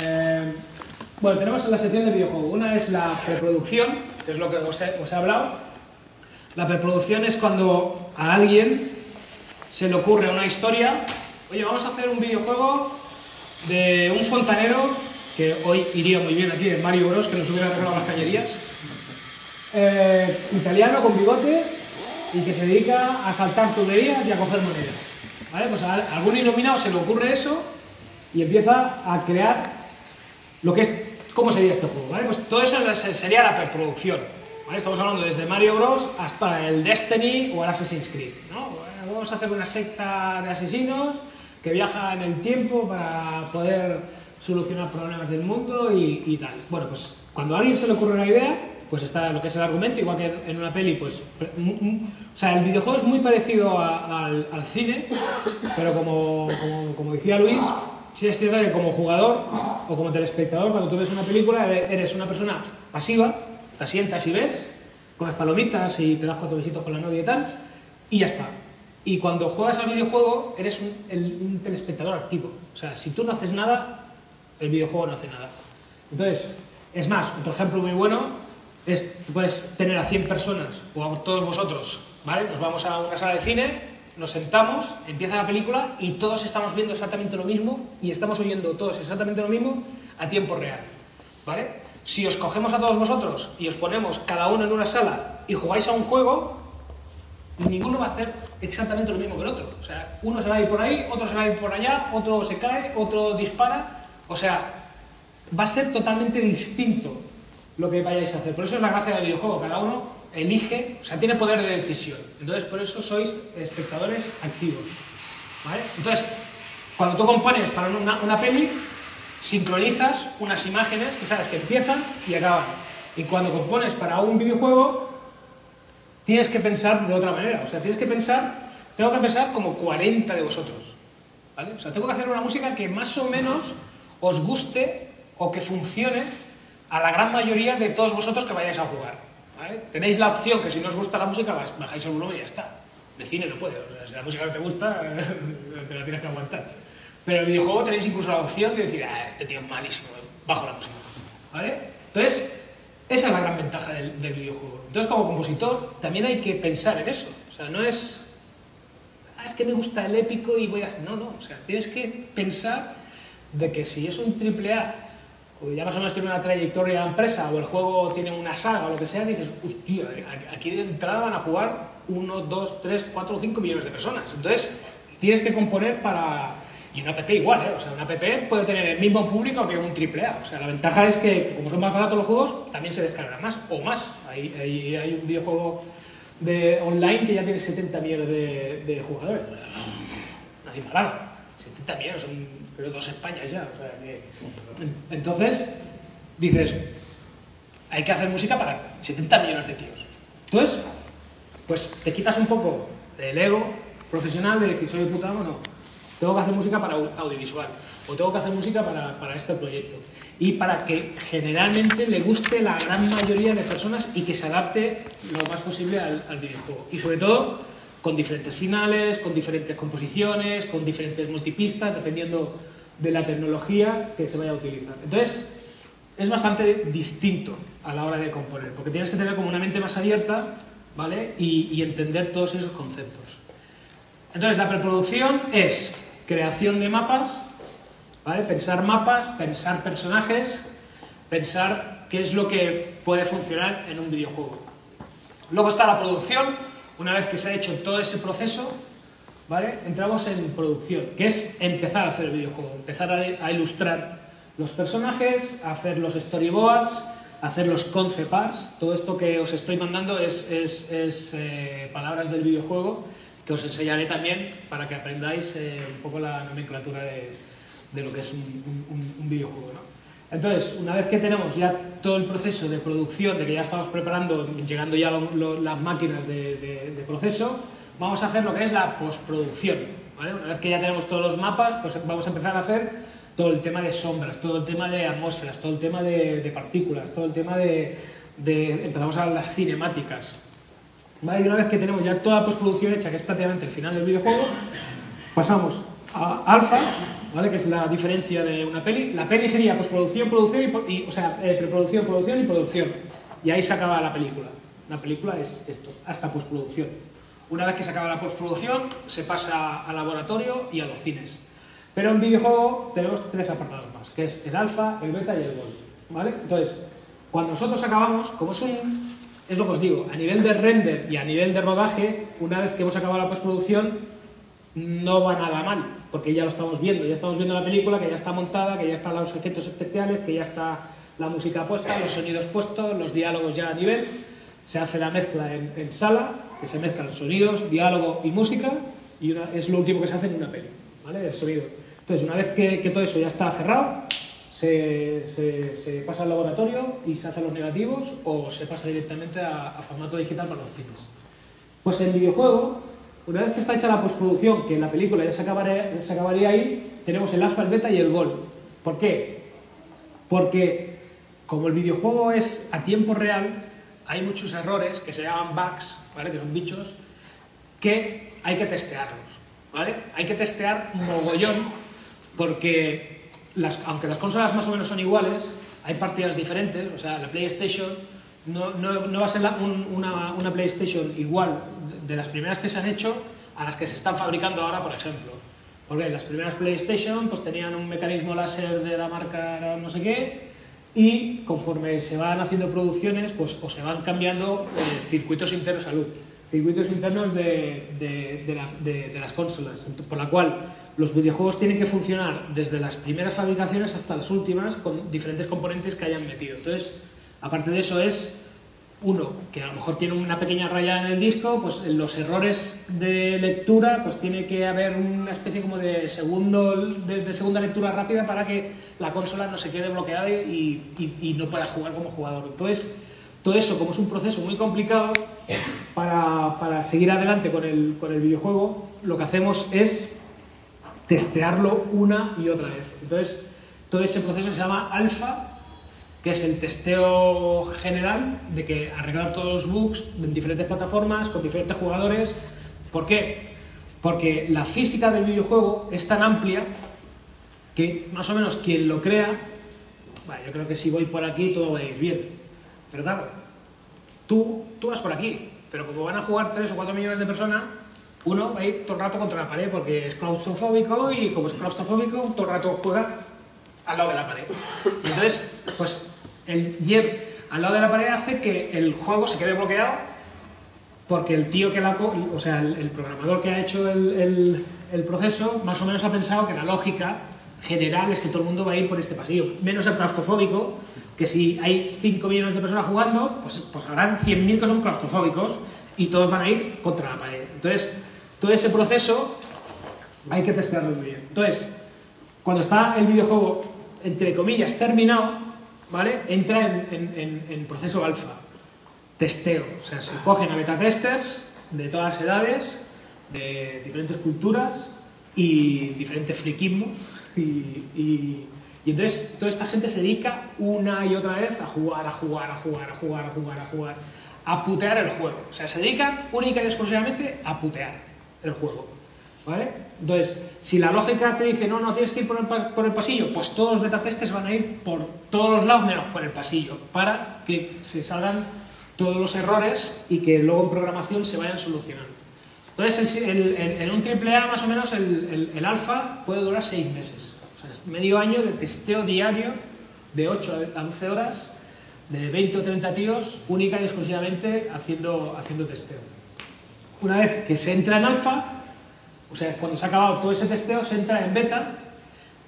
Eh, bueno, tenemos la sección de videojuegos. Una es la preproducción, que es lo que os he, os he hablado. La preproducción es cuando a alguien se le ocurre una historia. Oye, vamos a hacer un videojuego de un fontanero que hoy iría muy bien aquí en Mario Bros, que nos hubiera arreglado las cañerías. Eh, italiano con bigote y que se dedica a saltar tuberías y a coger monedas. ¿Vale? Pues a algún iluminado se le ocurre eso y empieza a crear lo que es, cómo sería este juego. ¿vale? Pues todo eso es- sería la preproducción. ¿vale? Estamos hablando desde Mario Bros hasta el Destiny o el Assassin's Creed. ¿no? Vamos a hacer una secta de asesinos que viaja en el tiempo para poder solucionar problemas del mundo y, tal. Bueno, pues cuando a alguien se le ocurre una idea, pues está lo que es el argumento, igual que en- una peli, pues... O sea, el videojuego es muy parecido al, cine, pero como, como, como decía Luis, sí es cierto que como jugador o como telespectador, cuando tú ves una película, eres eres una persona pasiva, te sientas y ves, comes palomitas y te das cuatro besitos con la novia y tal, y ya está. Y cuando juegas al videojuego, eres un, el- un telespectador activo. O sea, si tú no haces nada, el videojuego no hace nada. Entonces, es más, otro ejemplo muy bueno es, tú puedes tener a 100 personas, o a todos vosotros, ¿vale? Nos vamos a una sala de cine, nos sentamos, empieza la película y todos estamos viendo exactamente lo mismo y estamos oyendo todos exactamente lo mismo a tiempo real, ¿vale? Si os cogemos a todos vosotros y os ponemos cada uno en una sala y jugáis a un juego, ninguno va a hacer exactamente lo mismo que el otro. O sea, uno se va a ir por ahí, otro se va a ir por allá, otro se cae, otro dispara. O sea, va a ser totalmente distinto lo que vayáis a hacer. Por eso es la gracia del videojuego. Cada uno elige, o sea, tiene poder de decisión. Entonces, por eso sois espectadores activos. ¿Vale? Entonces, cuando tú compones para una, una peli, sincronizas unas imágenes que sabes que empiezan y acaban. Y cuando compones para un videojuego, tienes que pensar de otra manera. O sea, tienes que pensar, tengo que pensar como 40 de vosotros. ¿Vale? O sea, tengo que hacer una música que más o menos os guste o que funcione a la gran mayoría de todos vosotros que vayáis a jugar. ¿vale? Tenéis la opción que si no os gusta la música, baj- bajáis el volumen y ya está. De cine no puede. O sea, si la música no te gusta, te la tienes que aguantar. Pero en el videojuego tenéis incluso la opción de decir, ah, este tío es malísimo, bajo la música. ¿Vale? Entonces, esa es la gran ventaja del, del videojuego. Entonces, como compositor, también hay que pensar en eso. O sea, no es, ah, es que me gusta el épico y voy a. No, no. O sea, tienes que pensar de que si es un triple A, o ya más o menos tiene una trayectoria la empresa, o el juego tiene una saga o lo que sea, dices, hostia, aquí de entrada van a jugar uno, dos, tres, cuatro o cinco millones de personas. Entonces, tienes que componer para. Y una app igual, ¿eh? O sea, una app puede tener el mismo público que un triple A. O sea, la ventaja es que, como son más baratos los juegos, también se descargan más, o más. Hay, hay, un videojuego de online que ya tiene 70 millones de, jugadores. Nadie parado. 70 millones, son creo dos Españas ya. Entonces, dices, hay que hacer música para 70 millones de tíos. Entonces, pues te quitas un poco del ego profesional de decir, soy diputado o no. Tengo que hacer música para au- audiovisual. O tengo que hacer música para, para este proyecto. Y para que generalmente le guste la gran mayoría de personas y que se adapte lo más posible al, al videojuego. Y sobre todo, con diferentes finales, con diferentes composiciones, con diferentes multipistas, dependiendo de la tecnología que se vaya a utilizar. Entonces, es bastante distinto a la hora de componer, porque tienes que tener como una mente más abierta, ¿vale? Y entender todos esos conceptos. Entonces, la preproducción es creación de mapas, ¿vale? Pensar mapas, pensar personajes, pensar qué es lo que puede funcionar en un videojuego. Luego está la producción, una vez que se ha hecho todo ese proceso, ¿vale? Entramos en producción, que es empezar a hacer el videojuego, empezar a, ilustrar los personajes, a hacer los storyboards, a hacer los concept. Todo esto que os estoy mandando es, eh, palabras del videojuego que os enseñaré también para que aprendáis eh, un poco la nomenclatura de, de lo que es un, videojuego. ¿no? Entonces, una vez que tenemos ya todo el proceso de producción, de que ya estamos preparando, llegando ya las máquinas de, de- de proceso, vamos a hacer lo que es la postproducción. ¿vale? Una vez que ya tenemos todos los mapas, pues vamos a empezar a hacer todo el tema de sombras, todo el tema de atmósferas, todo el tema de, partículas, todo el tema de... empezamos a las cinemáticas. ¿Vale? Y una vez que tenemos ya toda la postproducción hecha, que es prácticamente el final del videojuego, pasamos a alfa, ¿vale? que es la diferencia de una peli. La peli sería postproducción, producción, y, y- o sea, eh, preproducción, producción y producción. Y ahí se acaba la película. La película es esto, hasta postproducción. Una vez que se acaba la postproducción, se pasa al laboratorio y a los cines. Pero en videojuego tenemos tres apartados más, que es el alfa, el beta y el gold. ¿Vale? Entonces, cuando nosotros acabamos, como es un... Es lo que os digo, a nivel de render y a nivel de rodaje, una vez que hemos acabado la postproducción, no va nada mal, porque ya lo estamos viendo, ya estamos viendo la película, que ya está montada, que ya están los efectos especiales, que ya está la música puesta, los sonidos puestos, los diálogos ya a nivel, se hace la mezcla en, sala, que se mezclan sonidos, diálogo y música, y es lo último que se hace en una peli, ¿vale? El sonido. Entonces, una vez que todo eso ya está cerrado, se, pasa al laboratorio y se hacen los negativos o se pasa directamente a, formato digital para los cines. Pues en videojuego, una vez que está hecha la postproducción, que en la película ya se acabaría, se acabaría ahí, tenemos el alfa, el beta y el gol. ¿Por qué? Porque como el videojuego es a tiempo real, hay muchos errores que se llaman bugs, ¿vale? que son bichos, que hay que testearlos. ¿vale? Hay que testear mogollón porque las- aunque las consolas más o menos son iguales, hay partidas diferentes, o sea, la PlayStation no, no- no va a ser la- un- una, una PlayStation igual de, de las primeras que se han hecho a las que se están fabricando ahora, por ejemplo. Porque las primeras PlayStation pues tenían un mecanismo láser de la marca no sé qué y conforme se van haciendo producciones pues o se van cambiando eh, circuitos internos salud, circuitos internos de, de- de la- de- las consolas, por la cual los videojuegos tienen que funcionar desde las primeras fabricaciones hasta las últimas con diferentes componentes que hayan metido. Entonces, aparte de eso es uno, que a lo mejor tiene una pequeña raya en el disco, pues en los errores de lectura, pues tiene que haber una especie como de, segundo, de, de segunda lectura rápida para que la consola no se quede bloqueada y, y- y no pueda jugar como jugador. Entonces, todo eso, como es un proceso muy complicado, para, para seguir adelante con el, con el videojuego, lo que hacemos es testearlo una y otra vez. Entonces, todo ese proceso se llama alfa que es el testeo general de que arreglar todos los bugs en diferentes plataformas, con diferentes jugadores. ¿Por qué? Porque la física del videojuego es tan amplia que más o menos quien lo crea, bueno, yo creo que si voy por aquí todo va a ir bien. Pero claro, tú, tú vas por aquí, pero como van a jugar 3 o 4 millones de personas, uno va a ir todo el rato contra la pared porque es claustrofóbico y como es claustrofóbico, todo el rato juega al lado de la pared. Entonces, pues el hierro al lado de la pared hace que el juego se quede bloqueado porque el tío que la... O sea, el, programador que ha hecho el, el- el proceso más o menos ha pensado que la lógica general es que todo el mundo va a ir por este pasillo. Menos el claustrofóbico, que si hay 5 millones de personas jugando, pues, pues habrán 100.000 que son claustrofóbicos y todos van a ir contra la pared. Entonces, todo ese proceso hay que testearlo muy bien. Entonces, cuando está el videojuego, entre comillas, terminado, ¿vale? Entra en, proceso alfa, testeo. O sea, se cogen a beta testers de todas edades, de diferentes culturas y diferentes friquismos. Y, y- y entonces toda esta gente se dedica una y otra vez a jugar, a jugar, a jugar, a jugar, a jugar, a jugar, a putear el juego. O sea, se dedican única y exclusivamente a putear el juego. ¿Vale? Entonces, si la lógica te dice, no, no, tienes que ir por el, por el pasillo, pues todos los beta testers van a ir por todos los lados menos por el pasillo, para que se salgan todos los errores y que luego en programación se vayan solucionando. Entonces, en un triple A más o menos el- el alfa puede durar seis meses. O sea, es medio año de testeo diario de 8 a 12 horas, de 20 o 30 tíos, única y exclusivamente haciendo, haciendo testeo. Una vez que se entra en alfa, o sea, cuando se ha acabado todo ese testeo, se entra en beta,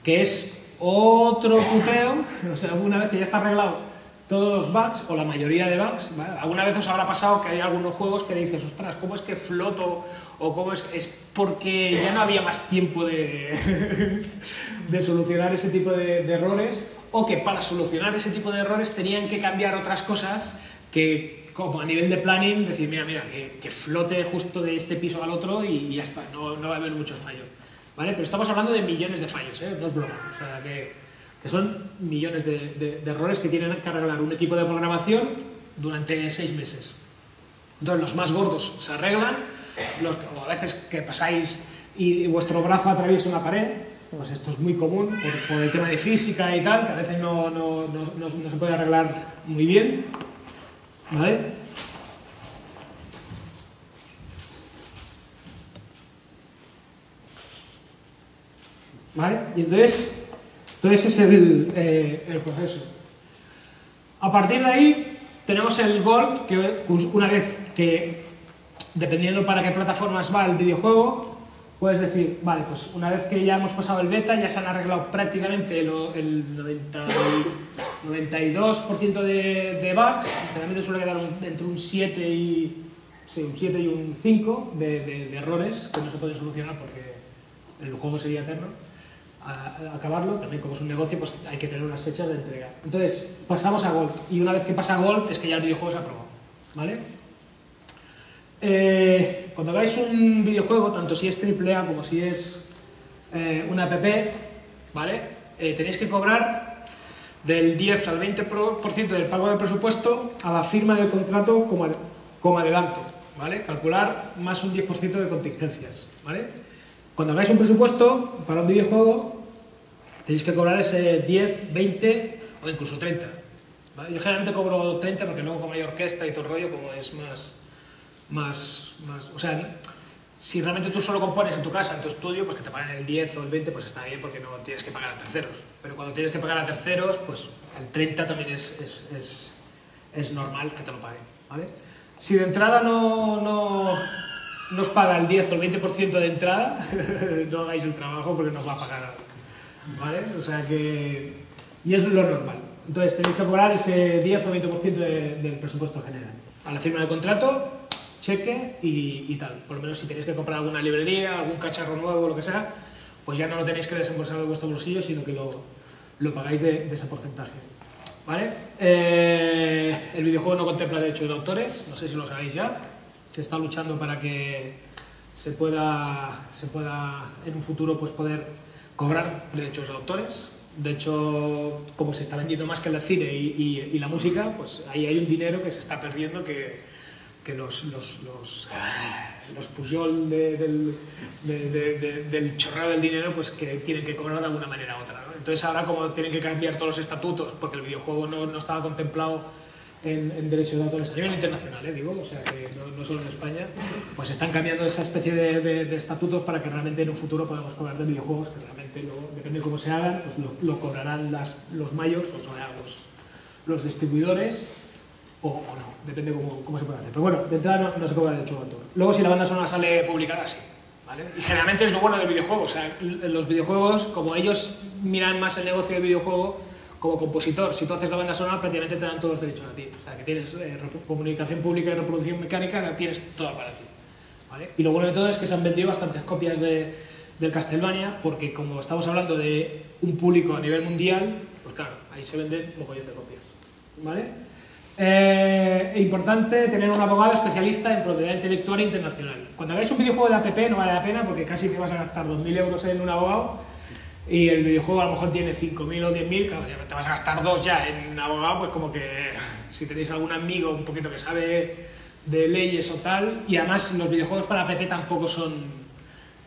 que es otro puteo, o sea, una vez que ya está arreglado todos los bugs, o la mayoría de bugs, ¿vale? alguna vez os habrá pasado que hay algunos juegos que dices, ostras, ¿cómo es que floto? O cómo es, es porque ya no había más tiempo de, de solucionar ese tipo de, de errores, o que para solucionar ese tipo de errores tenían que cambiar otras cosas que, como a nivel de planning, decir, mira, mira, que, que flote justo de este piso al otro y ya está, no, no va a haber muchos fallos. ¿vale? Pero estamos hablando de millones de fallos, ¿eh? No es broma. O sea, que, que son millones de, de- de errores que tienen que arreglar un equipo de programación durante seis meses. Entonces, los más gordos se arreglan, los, o a veces que pasáis y vuestro brazo atraviesa una pared, pues esto es muy común por, por el tema de física y tal, que a veces no, no- no- no- se puede arreglar muy bien. ¿Vale? ¿Vale? Y entonces, entonces ese es el, eh, proceso. A partir de ahí tenemos el Gold, que una vez que, dependiendo para qué plataformas va el videojuego, puedes decir, vale, pues una vez que ya hemos pasado el beta, ya se han arreglado prácticamente el 90 y- 92% de, bugs, generalmente suele quedar entre un 7 y, sí, un 7 y un 5 de, de- errores que no se pueden solucionar porque el juego sería eterno. Acabarlo, también como es un negocio, pues hay que tener unas fechas de entrega. Entonces, pasamos a Gold. Y una vez que pasa Gold, es que ya el videojuego se ha aprobado. ¿Vale? Eh, cuando hagáis un videojuego, tanto si es AAA como si es eh, una app, ¿vale? Eh, tenéis que cobrar del 10 al 20% del pago de presupuesto a la firma del contrato como, como adelanto, ¿vale? Calcular más un 10% de contingencias, ¿vale? Cuando hagáis un presupuesto para un videojuego, tenéis que cobrar ese 10, 20 o incluso 30. ¿vale? Yo generalmente cobro 30 porque luego como hay orquesta y todo rollo, como es más, más, más... O sea, si realmente tú solo compones en tu casa, en tu estudio, pues que te paguen el 10 o el 20, pues está bien porque no tienes que pagar a terceros. Pero cuando tienes que pagar a terceros, pues el 30 también es, es, es, es normal que te lo paguen. ¿vale? Si de entrada no, no, no os paga el 10 o el 20% de entrada, no hagáis el trabajo porque no os va a pagar. ¿Vale? O sea que... Y es lo normal. Entonces tenéis que cobrar ese 10 o 20% de- del presupuesto general. A la firma del contrato, cheque y, y tal. Por lo menos si tenéis que comprar alguna librería, algún cacharro nuevo, lo que sea, pues ya no lo tenéis que desembolsar de vuestro bolsillo, sino que lo, lo pagáis de, de ese porcentaje. ¿Vale? Eh, el videojuego no contempla derechos de autores, no sé si lo sabéis ya. Se está luchando para que se pueda, se pueda en un futuro pues, poder cobrar derechos de autores. De hecho, como se está vendiendo más que el cine y, y- y la música, pues ahí hay un dinero que se está perdiendo que, que los, los, los, los Pujol de- del, de- de- de- del chorreo del dinero pues que tienen que cobrar de alguna manera u otra. Entonces ahora como tienen que cambiar todos los estatutos porque el videojuego no, no estaba contemplado en, derechos de autores a nivel internacional, ¿eh? digo, o sea que no, solo en España, pues están cambiando esa especie de, estatutos para que realmente en un futuro podamos cobrar de videojuegos que realmente luego, depende de cómo se hagan, pues lo, lo cobrarán las, los mayors, o sea, los, los distribuidores o, no, depende cómo, se puede hacer. Pero bueno, de entrada no, se cobra derecho de autor. Luego, si la banda sonora sale publicada, sí. ¿vale? Y generalmente es lo bueno del videojuego. O sea, los videojuegos, como ellos miran más el negocio del videojuego como compositor, si tú haces la banda sonora, prácticamente te dan todos los derechos a ti. O sea, que tienes eh, comunicación pública y reproducción mecánica, la tienes toda para ti. ¿vale? Y lo bueno de todo es que se han vendido bastantes copias de, del Castlevania, porque como estamos hablando de un público a nivel mundial, pues claro, ahí se venden un mogollón de copias. ¿Vale? Eh, importante tener un abogado especialista en propiedad intelectual internacional. Cuando hagáis un videojuego de app no vale la pena porque casi que vas a gastar 2.000 euros en un abogado y el videojuego a lo mejor tiene 5.000 o 10.000, claro, te vas a gastar dos ya en abogado, pues como que si tenéis algún amigo un poquito que sabe de leyes o tal, y además los videojuegos para app tampoco son,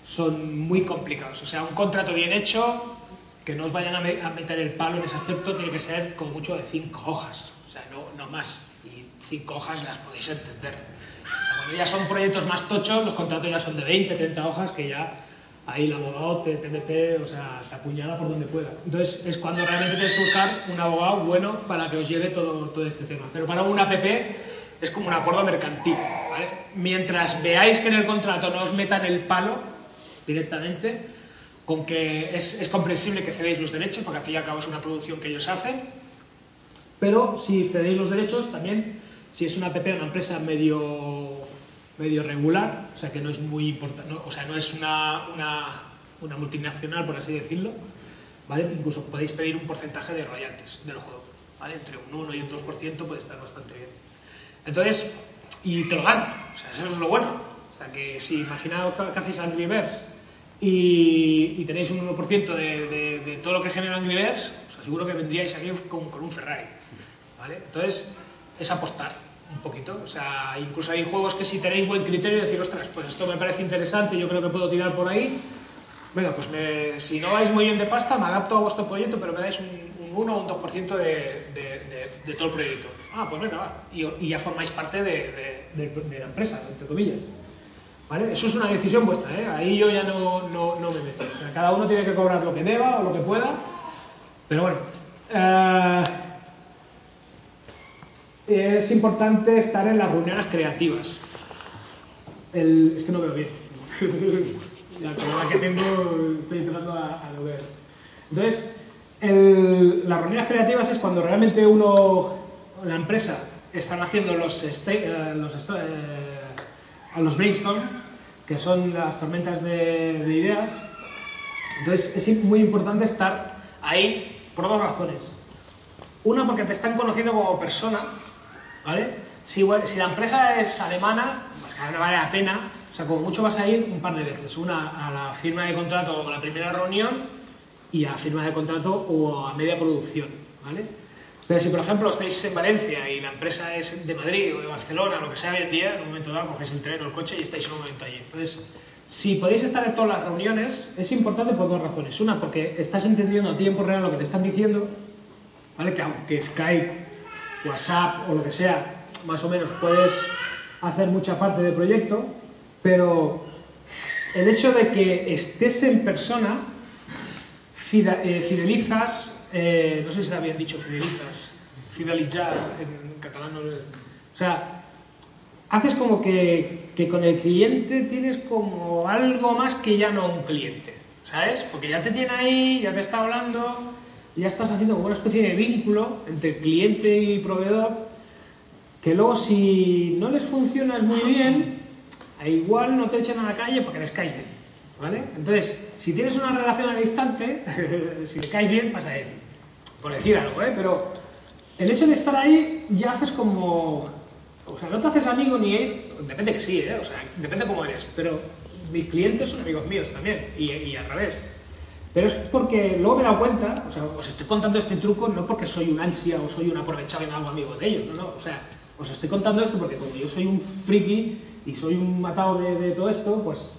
son muy complicados. O sea, un contrato bien hecho, que no os vayan a, me- a meter el palo en ese aspecto, tiene que ser con mucho de cinco hojas, o sea, no, no más. Y cinco hojas las podéis entender. O sea, cuando ya son proyectos más tochos, los contratos ya son de 20, 30 hojas, que ya ahí el abogado te, te o sea, te apuñala por donde pueda. Entonces es cuando realmente tienes que buscar un abogado bueno para que os lleve todo, todo este tema. Pero para una app es como un acuerdo mercantil. Mientras veáis que en el contrato no os metan el palo directamente, con que es, es comprensible que cedéis los derechos, porque al fin y al cabo es una producción que ellos hacen, pero si cedéis los derechos también, si es una app, una empresa medio, medio regular, o sea que no es muy importante, o sea, no es una, una, una multinacional, por así decirlo, ¿vale? Incluso podéis pedir un porcentaje de royalties del juego, ¿vale? Entre un 1 y un 2% puede estar bastante bien. Entonces, y te lo dan, o sea, eso es lo bueno. O sea, que si imaginaos que hacéis Angry Birds y, y tenéis un 1% de, de, de todo lo que genera Angry Birds, os aseguro que vendríais aquí con, con un Ferrari. Entonces, es apostar un poquito. O sea, incluso hay juegos que si tenéis buen criterio, decir, ostras, pues esto me parece interesante, yo creo que puedo tirar por ahí. Venga, pues si no vais muy bien de pasta, me adapto a vuestro proyecto, pero me dais un, un 1 o un 2% de, de, todo el proyecto. Ah, pues venga, va. Y, ya formáis parte de la empresa, entre comillas. ¿Vale? Eso es una decisión vuestra, ¿eh? Ahí yo ya no, no, no me meto. O sea, cada uno tiene que cobrar lo que deba o lo que pueda. Pero bueno. eh, es importante estar en las reuniones creativas. El- es que no veo bien. la colada que tengo estoy empezando a, a no ver. Entonces, el- las reuniones creativas es cuando realmente uno, la empresa, están haciendo los, eh, los, a los brainstorm, que son las tormentas de, de ideas. Entonces, es muy importante estar ahí por dos razones. Una, porque te están conociendo como persona, ¿vale? Si, si la empresa es alemana, pues claro, no vale la pena. O sea, como mucho vas a ir un par de veces. Una a la firma de contrato o a la primera reunión y a la firma de contrato o a media producción, ¿vale? Pero si, por ejemplo, estáis en Valencia y la empresa es de Madrid o de Barcelona, lo que sea hoy en día, en un momento dado cogéis el tren o el coche y estáis en un momento allí. Entonces, si podéis estar en todas las reuniones, es importante por dos razones. Una, porque estás entendiendo a tiempo real lo que te están diciendo, ¿vale? Que aunque Skype, WhatsApp o lo que sea, más o menos puedes hacer mucha parte del proyecto, pero el hecho de que estés en persona eh, fidelizas, eh, no sé si está bien dicho fidelizas, fidelizar en catalán, no o sea, haces como que, que con el cliente tienes como algo más que ya no un cliente, ¿sabes? Porque ya te tiene ahí, ya te está hablando, ya estás haciendo como una especie de vínculo entre cliente y proveedor, que luego si no les funcionas muy bien, a igual no te echan a la calle porque les caes bien, ¿vale? Entonces, si tienes una relación al instante, si le caes bien, pasa a él, por decir algo, ¿eh? Pero el hecho de estar ahí ya haces como... O sea, no te haces amigo ni él, depende que sí, ¿eh? O sea, depende cómo eres, pero mis clientes son amigos míos también, y al revés. Pero es porque luego me he dado cuenta, o sea, os estoy contando este truco no porque soy un ansia o soy un aprovechado y me hago amigo de ellos, no, no, o sea, os estoy contando esto porque como yo soy un friki y soy un matado de, todo esto, pues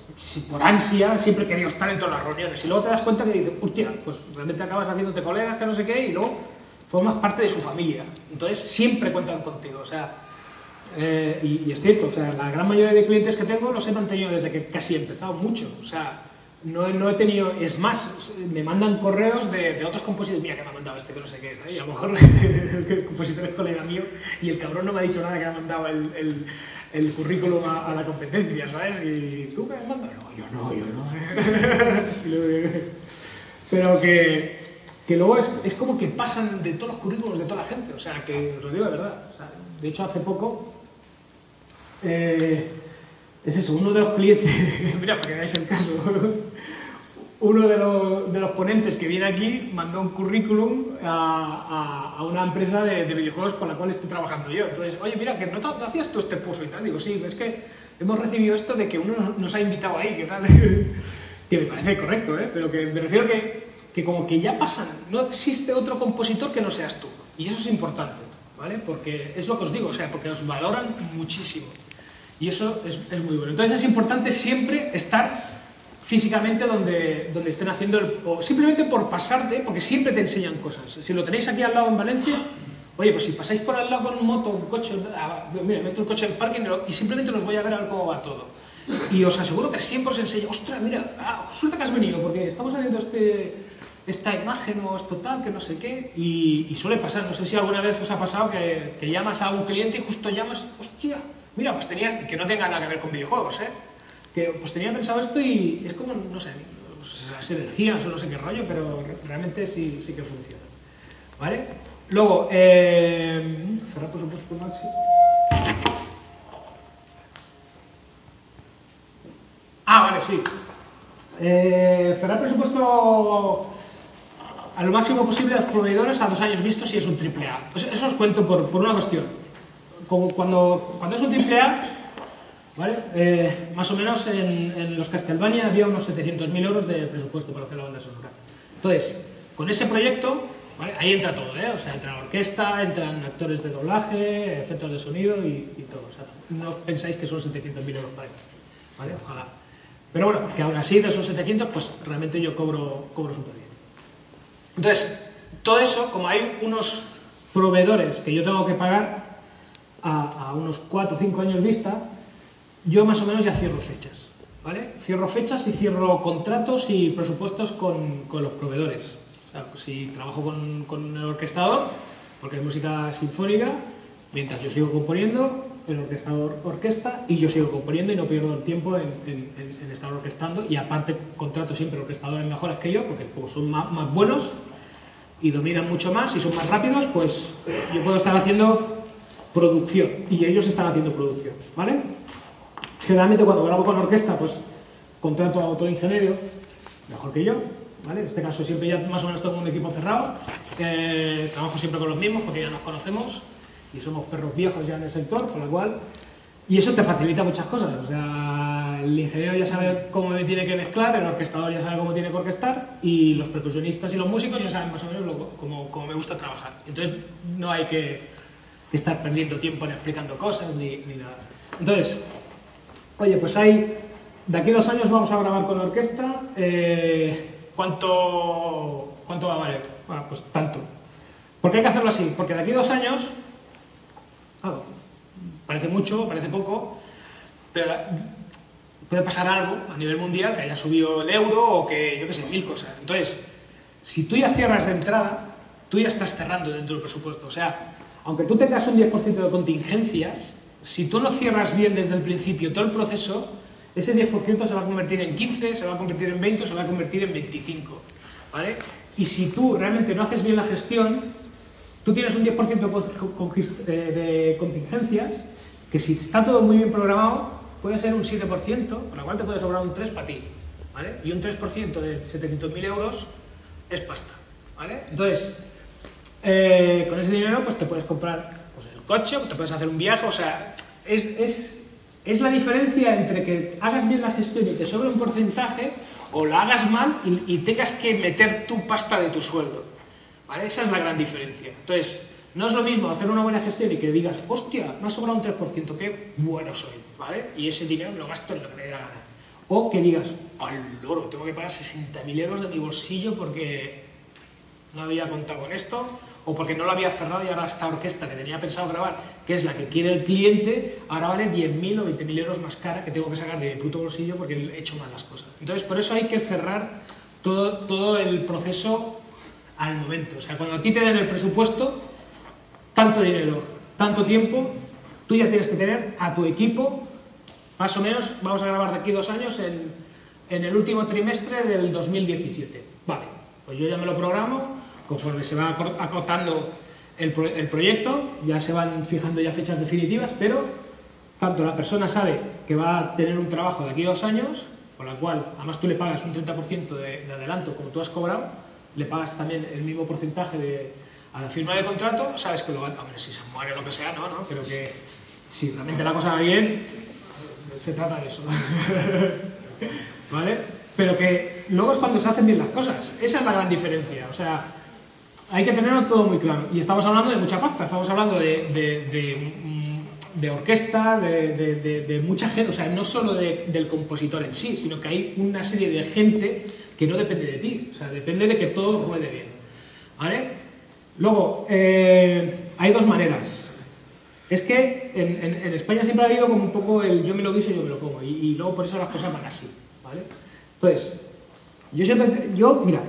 por ansia siempre he querido estar en todas las reuniones y luego te das cuenta que dices, hostia, pues realmente acabas haciéndote colegas que no sé qué y luego formas parte de su familia. Entonces siempre cuentan contigo, o sea, eh, y, y es cierto, o sea, la gran mayoría de clientes que tengo los he mantenido desde que casi he empezado mucho, o sea, no, no he tenido, es más, me mandan correos de, otros compositores, mira que me ha mandado este que no sé qué es, ¿eh? a lo mejor el compositor es colega mío y el cabrón no me ha dicho nada que ha mandado el, el, el currículum a, la competencia, ¿sabes? Y tú qué me has mandado, no, yo no, yo no. Pero que, que luego es, es como que pasan de todos los currículos de toda la gente, o sea, que os lo digo de verdad. De hecho, hace poco, eh, es eso, uno de los clientes, mira, para que veáis el caso, uno de los, de los ponentes que viene aquí mandó un currículum a, a- una empresa de, de videojuegos con la cual estoy trabajando yo. Entonces, oye, mira, que no, no hacías tú este curso y tal. Digo, sí, es que hemos recibido esto de que uno nos ha invitado ahí, que tal. que me parece correcto, ¿eh? Pero que me refiero que, que como que ya pasan, no existe otro compositor que no seas tú. Y eso es importante, ¿vale? Porque es lo que os digo, o sea, porque os valoran muchísimo. Y eso es, es muy bueno. Entonces es importante siempre estar físicamente donde, donde estén haciendo el... O simplemente por pasarte, porque siempre te enseñan cosas. Si lo tenéis aquí al lado en Valencia, oye, pues si pasáis por al lado con moto, un coche, ah, mira, meto el coche en parking y simplemente los voy a ver a ver cómo va todo. Y os aseguro que siempre os enseña, ostras, mira, ah, que has venido, porque estamos haciendo este, esta imagen o esto tal, que no sé qué, y, y suele pasar, no sé si alguna vez os ha pasado que, que llamas a un cliente y justo llamas, hostia, mira, pues tenías, que no tenga nada que ver con videojuegos, ¿eh? Que pues tenía pensado esto y es como, no sé, pues, las energías o no sé qué rollo, pero re- realmente sí, sí que funciona. ¿Vale? Luego, eh, cerrar presupuesto máximo. Ah, vale, sí. Eh, cerrar presupuesto a lo máximo posible a los proveedores a dos años vistos si es un triple A. Eso, eso os cuento por, por una cuestión. Cuando, cuando es un triple A, ¿Vale? Eh, más o menos en, los Castlevania había unos 700.000 euros de presupuesto para hacer la banda sonora. Entonces, con ese proyecto, ahí entra todo, ¿eh? O sea, entra la orquesta, entran actores de doblaje, efectos de sonido y, todo. O sea, no os pensáis que son 700.000 euros para ello, ¿vale? Ojalá. Pero bueno, que aún así de esos 700, pues realmente yo cobro, cobro súper bien. Entonces, todo eso, como hay unos proveedores que yo tengo que pagar a, a unos 4 o 5 años vista, yo más o menos ya cierro fechas. ¿vale? Cierro fechas y cierro contratos y presupuestos con, con los proveedores. O sea, si trabajo con, con el orquestador, porque es música sinfónica, mientras yo sigo componiendo, el orquestador orquesta y yo sigo componiendo y no pierdo el tiempo en, en- estar orquestando y aparte contrato siempre orquestadores mejores que yo porque como son más, más buenos y dominan mucho más y son más rápidos, pues yo puedo estar haciendo producción y ellos están haciendo producción, ¿vale? Generalmente cuando grabo con orquesta, pues contrato a otro ingeniero, mejor que yo, ¿vale? En este caso siempre ya más o menos tengo un equipo cerrado, eh, trabajo siempre con los mismos porque ya nos conocemos y somos perros viejos ya en el sector, con lo cual... Y eso te facilita muchas cosas, o sea, el ingeniero ya sabe cómo tiene que mezclar, el orquestador ya sabe cómo tiene que orquestar y los percusionistas y los músicos ya saben más o menos cómo, cómo me gusta trabajar. Entonces no hay que estar perdiendo tiempo en explicando cosas ni, ni nada. Entonces, Oye, pues hay. De aquí a dos años vamos a grabar con la orquesta. eh, ¿cuánto, ¿Cuánto va a valer? Bueno, pues tanto. ¿Por qué hay que hacerlo así? Porque de aquí a dos años. Claro, parece mucho, parece poco, pero puede pasar algo a nivel mundial que haya subido el euro o que, yo qué sé, mil cosas. Entonces, si tú ya cierras de entrada, tú ya estás cerrando dentro del presupuesto. O sea, aunque tú tengas un 10% de contingencias, si tú no cierras bien desde el principio todo el proceso, ese 10% se va a convertir en 15, se va a convertir en 20 o se va a convertir en 25. ¿vale? Y si tú realmente no haces bien la gestión, tú tienes un 10% de con- con- eh, de contingencias que si está todo muy bien programado puede ser un 7%, con lo cual te puede sobrar un 3 para ti. ¿vale? Y un 3% de 700.000 euros es pasta. ¿vale? Entonces, eh, con ese dinero pues te puedes comprar coche, te puedes hacer un viaje, o sea, es, es, es la diferencia entre que hagas bien la gestión y te sobre un porcentaje o la hagas mal y, tengas que meter tu pasta de tu sueldo. ¿Vale? Esa es la gran diferencia. Entonces, no es lo mismo hacer una buena gestión y que digas, hostia, me ha sobrado un 3%, qué bueno soy, ¿vale? Y ese dinero lo gasto en lo que me dé la. O que digas, al loro, tengo que pagar 60.000 euros de mi bolsillo porque no había contado con esto, o porque no lo había cerrado y ahora esta orquesta que tenía pensado grabar, que es la que quiere el cliente, ahora vale 10.000 o 20.000 euros más cara que tengo que sacar de mi puto bolsillo porque he hecho mal las cosas. Entonces, por eso hay que cerrar todo, todo el proceso al momento. O sea, cuando a ti te den el presupuesto, tanto dinero, tanto tiempo, tú ya tienes que tener a tu equipo, más o menos, vamos a grabar de aquí dos años en, en el último trimestre del 2017. Vale, pues yo ya me lo programo, conforme se va acotando el, pro- proyecto, ya se van fijando ya fechas definitivas, pero tanto la persona sabe que va a tener un trabajo de aquí a dos años, con la cual además tú le pagas un 30% de, de adelanto como tú has cobrado, le pagas también el mismo porcentaje de, a la firma de contrato, sabes que lo va hombre, si se muere lo que sea, no, no, pero que si realmente la cosa va bien, se trata de eso. ¿Vale? Pero que luego es cuando se hacen bien las cosas. Esa es la gran diferencia. O sea, hay que tenerlo todo muy claro. Y estamos hablando de mucha pasta, estamos hablando de, de- de, mm, de orquesta, de, mucha gente, o sea, no solo de- del compositor en sí, sino que hay una serie de gente que no depende de ti, o sea, depende de que todo ruede bien. ¿Vale? Luego, eh, hay dos maneras. Es que en, en- en España siempre ha habido como un poco el yo me lo guiso y yo me lo como, y, y luego por eso las cosas van así. ¿vale? Entonces, yo siempre, yo, mira,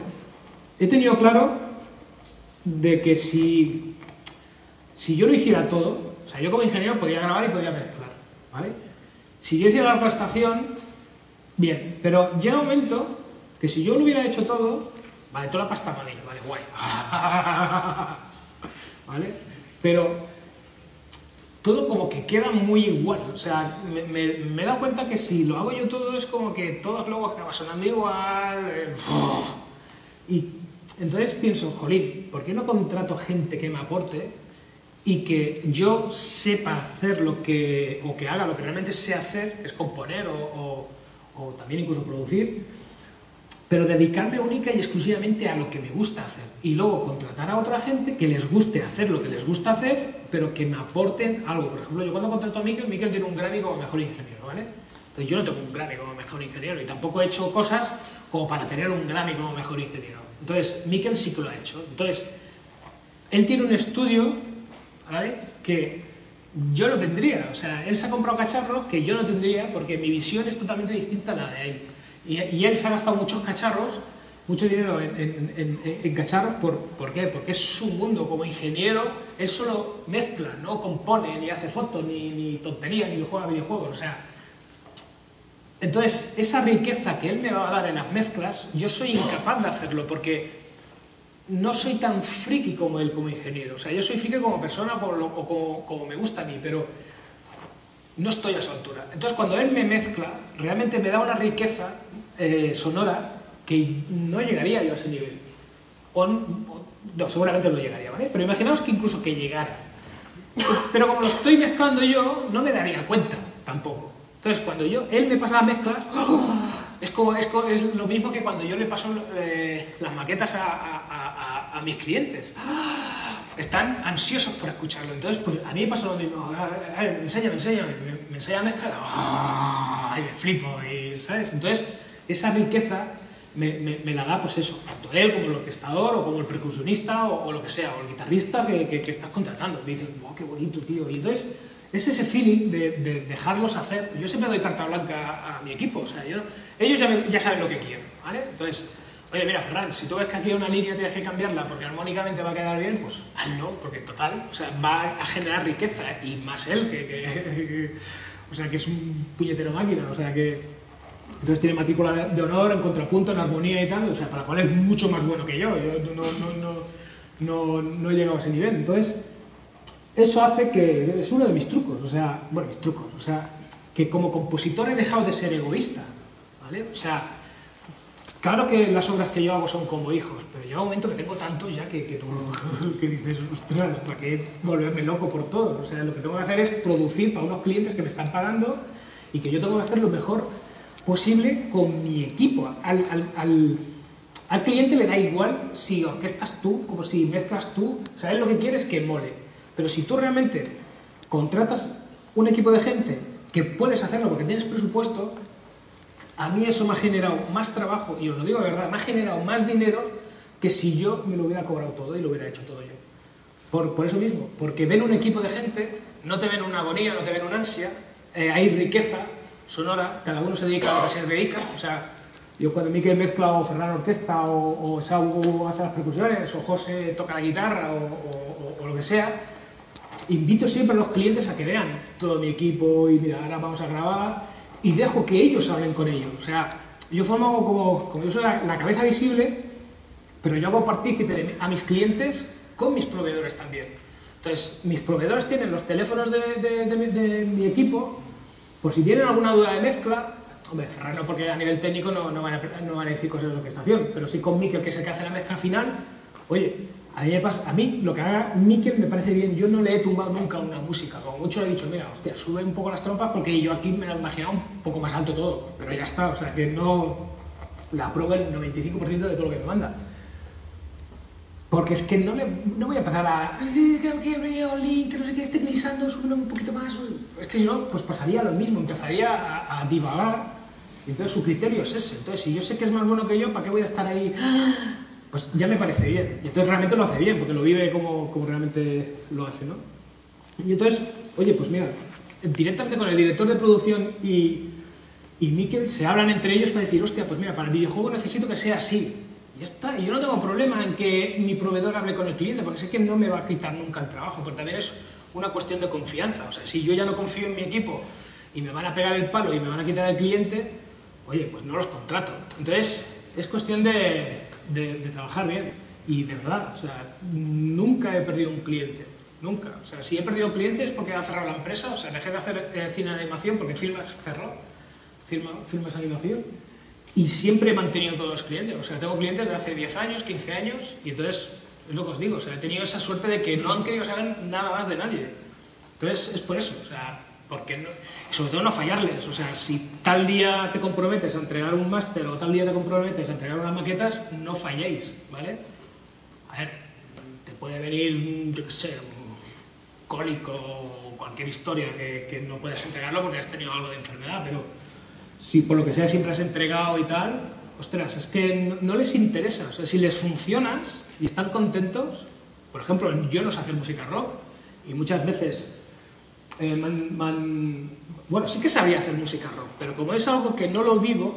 he tenido claro de que si, si yo lo hiciera todo, o sea, yo como ingeniero podía grabar y podía mezclar, ¿vale? Si yo hiciera la prestación, bien, pero llega un momento que si yo lo hubiera hecho todo, vale, toda la pasta money, vale, guay, ¿vale? Pero todo como que queda muy igual. O sea, me, me- me he dado cuenta que si lo hago yo todo es como que todos luego acaba sonando igual. eh, y entonces pienso, jolín, ¿por qué no contrato gente que me aporte y que yo sepa hacer lo que, o que haga lo que realmente sé hacer, es componer o, también incluso producir, pero dedicarme única y exclusivamente a lo que me gusta hacer. Y luego contratar a otra gente que les guste hacer lo que les gusta hacer, pero que me aporten algo. Por ejemplo, yo cuando contrato a Miquel, Miquel tiene un Grammy como mejor ingeniero, ¿vale? Entonces yo no tengo un Grammy como mejor ingeniero y tampoco he hecho cosas como para tener un Grammy como mejor ingeniero. Entonces, Miquel sí que lo ha hecho. Entonces, él tiene un estudio, ¿vale? Que yo no tendría. O sea, él se ha comprado cacharros que yo no tendría porque mi visión es totalmente distinta a la de él. Y, y él se ha gastado muchos cacharros, mucho dinero en, en- en- en- cacharros. ¿por, ¿Por qué? Porque es su mundo. Como ingeniero, él solo mezcla, no compone, ni hace fotos, ni, ni tonterías, ni juega videojuegos. O sea, entonces, esa riqueza que él me va a dar en las mezclas, yo soy incapaz de hacerlo porque no soy tan friki como él como ingeniero. O sea, yo soy friki como persona lo- o como, como me gusta a mí, pero no estoy a su altura. Entonces, cuando él me mezcla, realmente me da una riqueza eh, sonora que no llegaría yo a ese nivel. O- no, seguramente no llegaría, ¿vale? Pero imaginaos que incluso que llegara. Pero como lo estoy mezclando yo, no me daría cuenta tampoco. Entonces, cuando yo, él me pasa las mezclas, es, como, es, co- es lo mismo que cuando yo le paso eh, las maquetas a, a- a- a- mis clientes. Están ansiosos por escucharlo. Entonces, pues a mí me pasa lo mismo. A ver, enséñame, enséñame. Me, me enseña mezcla. ¡ah! Y me flipo, y, ¿sabes? Entonces, esa riqueza me, me- me la da, pues eso, tanto él como el orquestador, o como el percusionista, o, o lo que sea, o el guitarrista que, que- que estás contratando. Me dices, wow, qué bonito, tío. Y entonces, es ese feeling de, de dejarlos hacer. Yo siempre doy carta blanca a, mi equipo, o sea, yo, ellos ya, me- ya saben lo que quieren, ¿vale? Entonces, oye, mira, Ferran, si tú ves que aquí hay una línea tienes que cambiarla porque armónicamente va a quedar bien, pues no, porque total, o sea, va a generar riqueza, y más él, que, o sea, que es un puñetero máquina, o sea, que... Entonces tiene matrícula de, honor en contrapunto, en armonía y tal, o sea, para cual es mucho más bueno que yo. Yo no, no, no, no he llegado a ese nivel. Entonces, eso hace que es uno de mis trucos, o sea, bueno, mis trucos, o sea, que como compositor he dejado de ser egoísta, ¿vale? O sea, claro que las obras que yo hago son como hijos, pero llega un momento que tengo tantos ya que, que, tú- que dices, ostras, ¿para qué volverme loco por todo? O sea, lo que tengo que hacer es producir para unos clientes que me están pagando y que yo tengo que hacer lo mejor posible con mi equipo. Al, al- al- al cliente le da igual si orquestas tú, como si mezclas tú. O sea, él lo que quiere es que mole. Pero si tú realmente contratas un equipo de gente que puedes hacerlo porque tienes presupuesto, a mí eso me ha generado más trabajo, y os lo digo de verdad, me ha generado más dinero que si yo me lo hubiera cobrado todo y lo hubiera hecho todo yo. Por, por eso mismo, porque ven un equipo de gente, no te ven una agonía, no te ven una ansia, eh, hay riqueza sonora, cada uno se dedica a lo que se dedica, o sea, yo cuando Miquel mezcla o Ferran orquesta o, o hace las percusiones o José toca la guitarra o lo que sea, invito siempre a los clientes a que vean todo mi equipo y mira, ahora vamos a grabar y dejo que ellos hablen con ellos. O sea, yo formo como, como yo soy la, la cabeza visible, pero yo hago partícipe de a mis clientes con mis proveedores también. Entonces, mis proveedores tienen los teléfonos de, de- de mi equipo, por si tienen alguna duda de mezcla, hombre, Ferran no, porque a nivel técnico no, no van, a, no van a decir cosas de orquestación, pero sí con Miquel, que es el que hace la mezcla final, oye, a mí, me pasa, a mí lo que haga Miquel me parece bien, yo no le he tumbado nunca una música, como mucho le he dicho, mira, hostia, sube un poco las trompas porque yo aquí me lo imaginaba un poco más alto todo, pero ya está, o sea, que no la aprueba el 95% de todo lo que me manda. Porque es que no, le, voy a empezar a... "Ay, Que no sé qué, esté glisando, súbelo un poquito más. Es que si no, pues pasaría lo mismo, empezaría a, a divagar. Entonces su criterio es ese. Entonces, si yo sé que es más bueno que yo, ¿para qué voy a estar ahí? Pues ya me parece bien. Y entonces realmente lo hace bien, porque lo vive como, como realmente lo hace, ¿no? Y entonces, oye, pues mira, directamente con el director de producción y, y Miquel se hablan entre ellos para decir, hostia, pues mira, para el videojuego necesito que sea así. Y está. Y yo no tengo problema en que mi proveedor hable con el cliente, porque sé que no me va a quitar nunca el trabajo, porque también es una cuestión de confianza. O sea, si yo ya no confío en mi equipo y me van a pegar el palo y me van a quitar el cliente, oye, pues no los contrato. Entonces, es cuestión de, de- trabajar bien. Y de verdad, o sea, nunca he perdido un cliente. Nunca. O sea, si he perdido un cliente es porque ha cerrado la empresa, o sea, dejé de hacer eh, cine de animación porque Filmas cerró. Filma, Filmas Animación. Y siempre he mantenido todos los clientes. O sea, tengo clientes de hace 10 años, 15 años, y entonces Es lo que os digo, o sea, he tenido esa suerte de que no han querido saber nada más de nadie. Entonces, es por eso, o sea, porque sobre todo no fallarles, o sea, si tal día te comprometes a entregar un máster o tal día te comprometes a entregar unas maquetas, no falléis, ¿vale? A ver, te puede venir, yo qué sé, un cólico o cualquier historia que, no puedas entregarlo porque has tenido algo de enfermedad, pero si por lo que sea siempre has entregado y tal, ostras, es que no, no les interesa, o sea, si les funcionas y están contentos, por ejemplo, yo no sé hacer música rock y muchas veces eh, man- man- bueno, sí que sabía hacer música rock, pero como es algo que no lo vivo,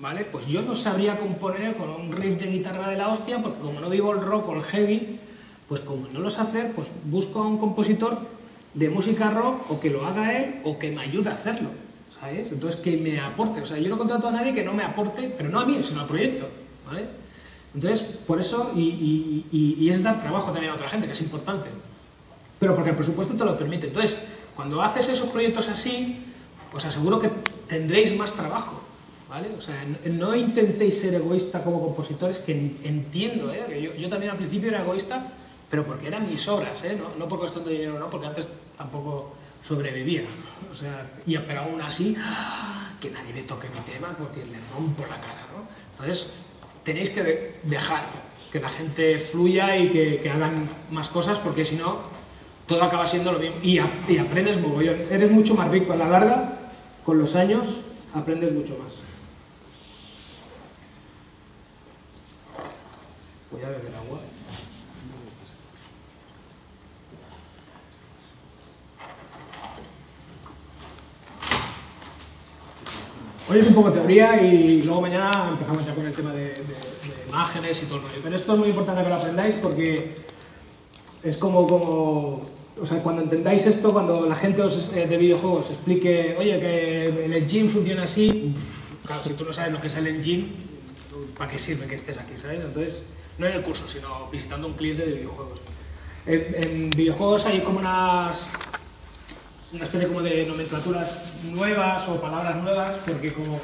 ¿vale? Pues yo no sabría componer con un riff de guitarra de la hostia, porque como no vivo el rock o el heavy, pues como no lo sé hacer, pues busco a un compositor de música rock o que lo haga él o que me ayude a hacerlo, ¿sabes? Entonces que me aporte, o sea, yo no contrato a nadie que no me aporte, pero no a mí, sino al proyecto, ¿vale? Entonces, por eso, y, y- es dar trabajo también a otra gente, que es importante pero porque el presupuesto te lo permite. Entonces, cuando haces esos proyectos así, os aseguro que tendréis más trabajo, ¿vale? O sea, no intentéis ser egoísta como compositores, que en- entiendo, ¿eh? Que yo, yo también al principio era egoísta, pero porque eran mis obras, ¿eh? No, no por cuestión de dinero, no, porque antes tampoco sobrevivía. O sea, y, pero aún así, ¡ah! que nadie me toque mi tema porque le rompo la cara, ¿no? Entonces, tenéis que de- dejar que la gente fluya y que, que hagan más cosas, porque si no, todo acaba siendo lo mismo. Y, a- y aprendes mogollón. Eres mucho más rico a la larga, con los años, aprendes mucho más. Voy a beber agua. Hoy es un poco teoría y luego mañana empezamos ya con el tema de, imágenes y todo el rollo. Pero esto es muy importante que lo aprendáis porque es como, como, o sea, cuando entendáis esto, cuando la gente eh, de videojuegos explique, oye, que el engine funciona así, claro, si tú no sabes lo que es el engine, ¿para qué sirve que estés aquí, sabes? Entonces, no en el curso, sino visitando un cliente de videojuegos. En, videojuegos hay como unas, una especie como de nomenclaturas nuevas o palabras nuevas, porque como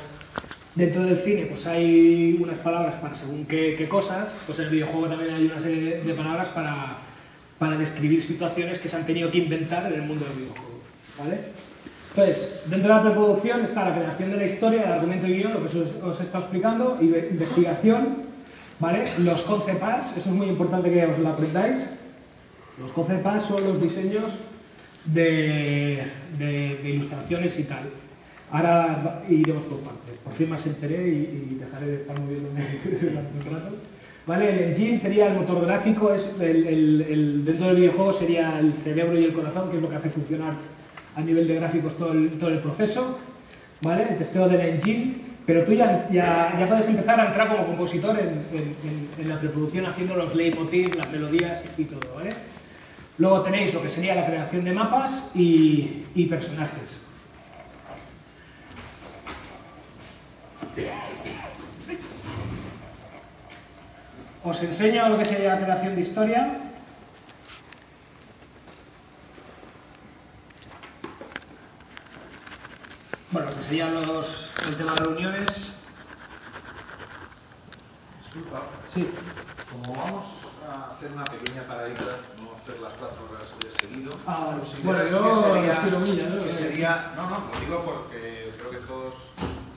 dentro del cine pues hay unas palabras para según qué, cosas, pues en el videojuego también hay una serie de palabras para, para describir situaciones que se han tenido que inventar en el mundo del videojuego. ¿vale? Entonces, dentro de la preproducción está la creación de la historia, el argumento y guion, lo que os, os he estado explicando, investigación, ¿vale? los concept eso es muy importante que os lo aprendáis. Los concept son los diseños de, ilustraciones y tal. Ahora iremos por partes. Por fin más enteré y, y dejaré de estar moviéndome durante un rato. ¿Vale? El engine sería el motor gráfico, es el, el- el- dentro del videojuego sería el cerebro y el corazón, que es lo que hace funcionar a nivel de gráficos todo el, todo el proceso. ¿Vale? El testeo del engine. Pero tú ya, ya, ya puedes empezar a entrar como compositor en, en- en- la preproducción haciendo los leitmotiv, las melodías y todo. ¿vale? Luego tenéis lo que sería la creación de mapas y, y personajes. Os enseño lo que sería la creación de historia. Bueno, lo que serían los, el tema de reuniones.
Disculpa,
Sí.
como vamos a hacer una pequeña paradita, no hacer las cuatro horas de seguido,
Ah, vale.
¿consideras
Bueno, yo
sería,
estiro millas, ¿no?
sería- no, no, lo digo porque creo que todos,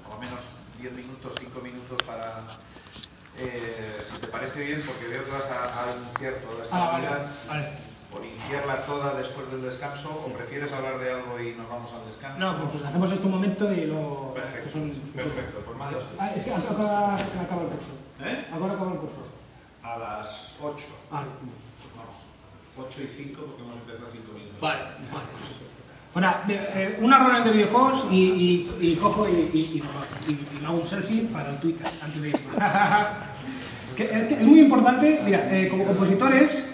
lo menos 10 minutos, 5 minutos para, eh, si te parece bien, porque veo que vas a, a iniciar toda esta
Ah, vale. vale.
por iniciarla toda después del descanso, o prefieres hablar de algo y nos vamos al descanso.
No, pues, pues hacemos esto un momento y luego...
Perfecto,
son-
perfecto, pues tú.
Ah, es que acaba, acaba el curso.
¿Eh?
Ahora acaba el curso.
A las 8.
Ah,
Vamos, 8 y 5 porque hemos empezado 5 minutos.
vale, vale. De- eh, una ronda de videojuegos y, y, y cojo y, y, hago un selfie para el Twitter antes de irme. Es, que es muy importante, mira, eh, como compositores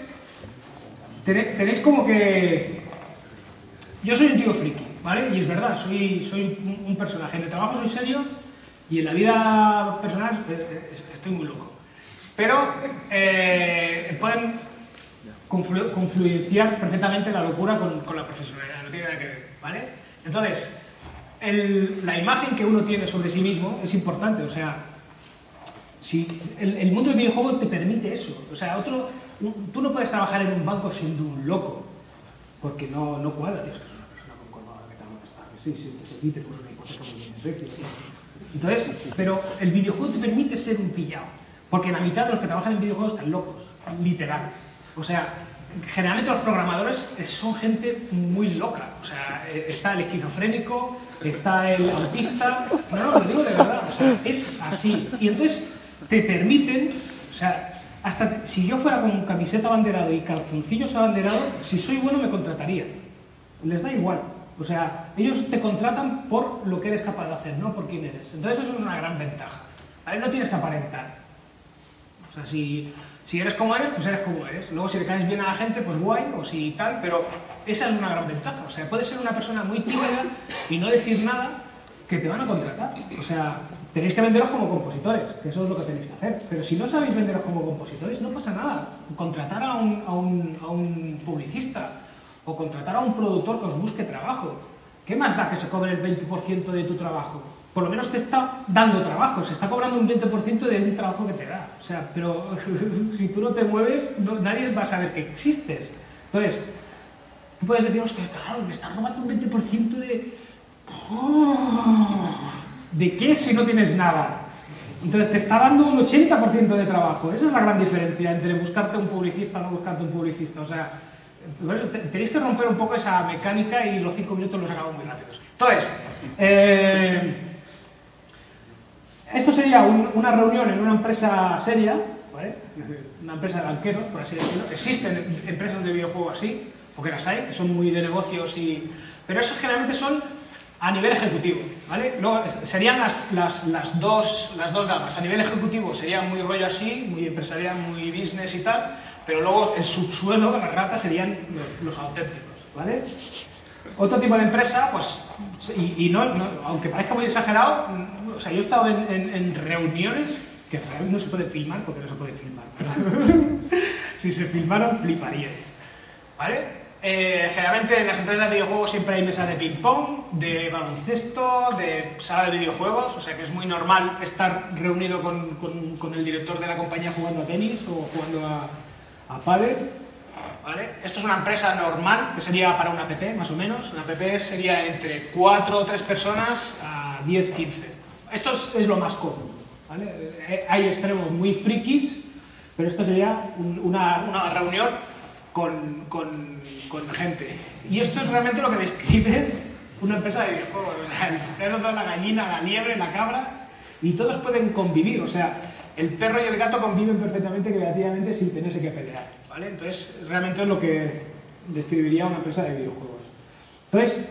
tenéis como que... Yo soy un tío friki, ¿vale? Y es verdad, soy, soy un, personaje. En el trabajo soy serio y en la vida personal eh, eh, estoy muy loco. Pero eh, pueden conflu- confluenciar perfectamente la locura con la profesionalidad, no tiene nada que ver, ¿vale? Entonces, el- la imagen que uno tiene sobre sí mismo es importante, o sea, si el, el mundo del videojuego te permite eso, o sea, otro, un- tú no puedes trabajar en un banco siendo un loco, porque no, no cuadra, tío, es que es una persona con corbata que tal, sí, sí, que se quite, pues una hipoteca muy bien precio. Entonces, pero el videojuego te permite ser un pillado, porque la mitad de los que trabajan en videojuegos están locos, literal. O sea, generalmente los programadores son gente muy loca. O sea, eh, está el esquizofrénico, está el autista. No, no, lo digo de verdad. O sea, es así. Y entonces te permiten, o sea, hasta si yo fuera con camiseta abanderado y calzoncillos abanderado, si soy bueno me contrataría. Les da igual. O sea, ellos te contratan por lo que eres capaz de hacer, no por quién eres. Entonces eso es una gran ventaja. ¿vale? No tienes que aparentar. O sea, si, si eres como eres, pues eres como eres. Luego, si le caes bien a la gente, pues guay, o si tal, pero esa es una gran ventaja. O sea, puedes ser una persona muy tímida y no decir nada que te van a contratar. O sea, tenéis que venderos como compositores, que eso es lo que tenéis que hacer. Pero si no sabéis venderos como compositores, no pasa nada. Contratar a un, a un, a un publicista o contratar a un productor que os busque trabajo. ¿Qué más da que se cobre el 20% de tu trabajo? Por lo menos te está dando trabajo, se está cobrando un 20% de un trabajo que te da. O sea, pero si tú no te mueves, nadie va a saber que existes. Entonces, tú puedes decir, hostia, claro, me está robando un 20% de... ¡Oh! ¿De qué si no tienes nada? Entonces te está dando un 80% de trabajo. Esa es la gran diferencia entre buscarte un publicista o no buscarte un publicista. O sea, por eso te- tenéis que romper un poco esa mecánica y los cinco minutos los acabo muy rápidos. Entonces, eh, esto sería un- una reunión en una empresa seria, ¿vale? Una empresa de banqueros, por así decirlo. Existen empresas de videojuegos así, porque las hay, que son muy de negocios y... Pero esos generalmente son a nivel ejecutivo, ¿vale? Luego serían las, las, las, dos, las dos gamas. A nivel ejecutivo sería muy rollo así, muy empresarial, muy business y tal, pero luego el subsuelo, las ratas, serían los, auténticos, ¿vale? Otro tipo de empresa, pues, y, y no, no- aunque parezca muy exagerado, o sea, yo he estado en, en- en reuniones que no se pueden filmar porque no se pueden filmar. si se filmaron, fliparíais. ¿Vale? Eh, generalmente en las empresas de videojuegos siempre hay mesa de ping-pong, de baloncesto, de sala de videojuegos, o sea que es muy normal estar reunido con, con- con el director de la compañía jugando a tenis o jugando a, a. ¿Vale? Esto es una empresa normal, que sería para una app, más o menos. Una app sería entre 4 o 3 personas a 10, 15. Esto es, es lo más común. ¿vale? Eh, Hay extremos muy frikis, pero esto sería un- una, una reunión con, con- con gente. Y esto es realmente lo que describe una empresa de videojuegos. O sea, el cerdo, la gallina, la liebre, la cabra, y todos pueden convivir. O sea, el perro y el gato conviven perfectamente, creativamente, sin tenerse que pelear. ¿vale? Entonces, realmente es lo que describiría una empresa de videojuegos. Entonces,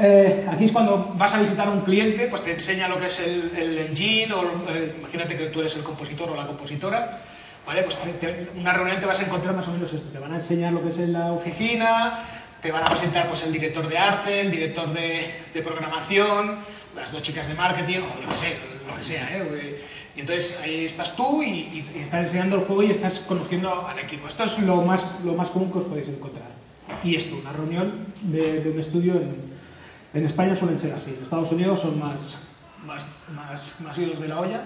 eh, aquí es cuando vas a visitar a un cliente, pues te enseña lo que es el, el engine, o eh, imagínate que tú eres el compositor o la compositora, ¿vale? Pues te- una reunión te vas a encontrar más o menos esto, te van a enseñar lo que es en la oficina, te van a presentar pues el director de arte, el director de, de programación, las dos chicas de marketing, o yo qué sé, lo que sea, ¿eh? Y entonces ahí estás tú y, y- y estás enseñando el juego y estás conociendo al equipo. Esto es lo más, lo más común que os podéis encontrar. Y esto, una reunión de, de un estudio en, en España suelen ser así, en Estados Unidos son más, más, más, idos de la olla,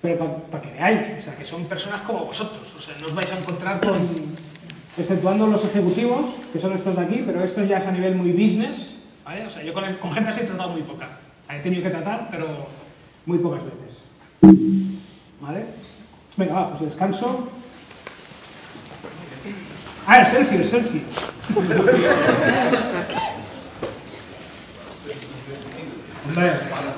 pero para que veáis, o sea, que son personas como vosotros, o sea, no os vais a encontrar con, exceptuando los ejecutivos, que son estos de aquí, pero estos ya es a nivel muy business, ¿vale? O sea, yo con, con gente así he tratado muy poca, he tenido que tratar, pero muy pocas veces, ¿vale? Venga, va, pues descanso. Ah, el selfie, el selfie. لا يصح له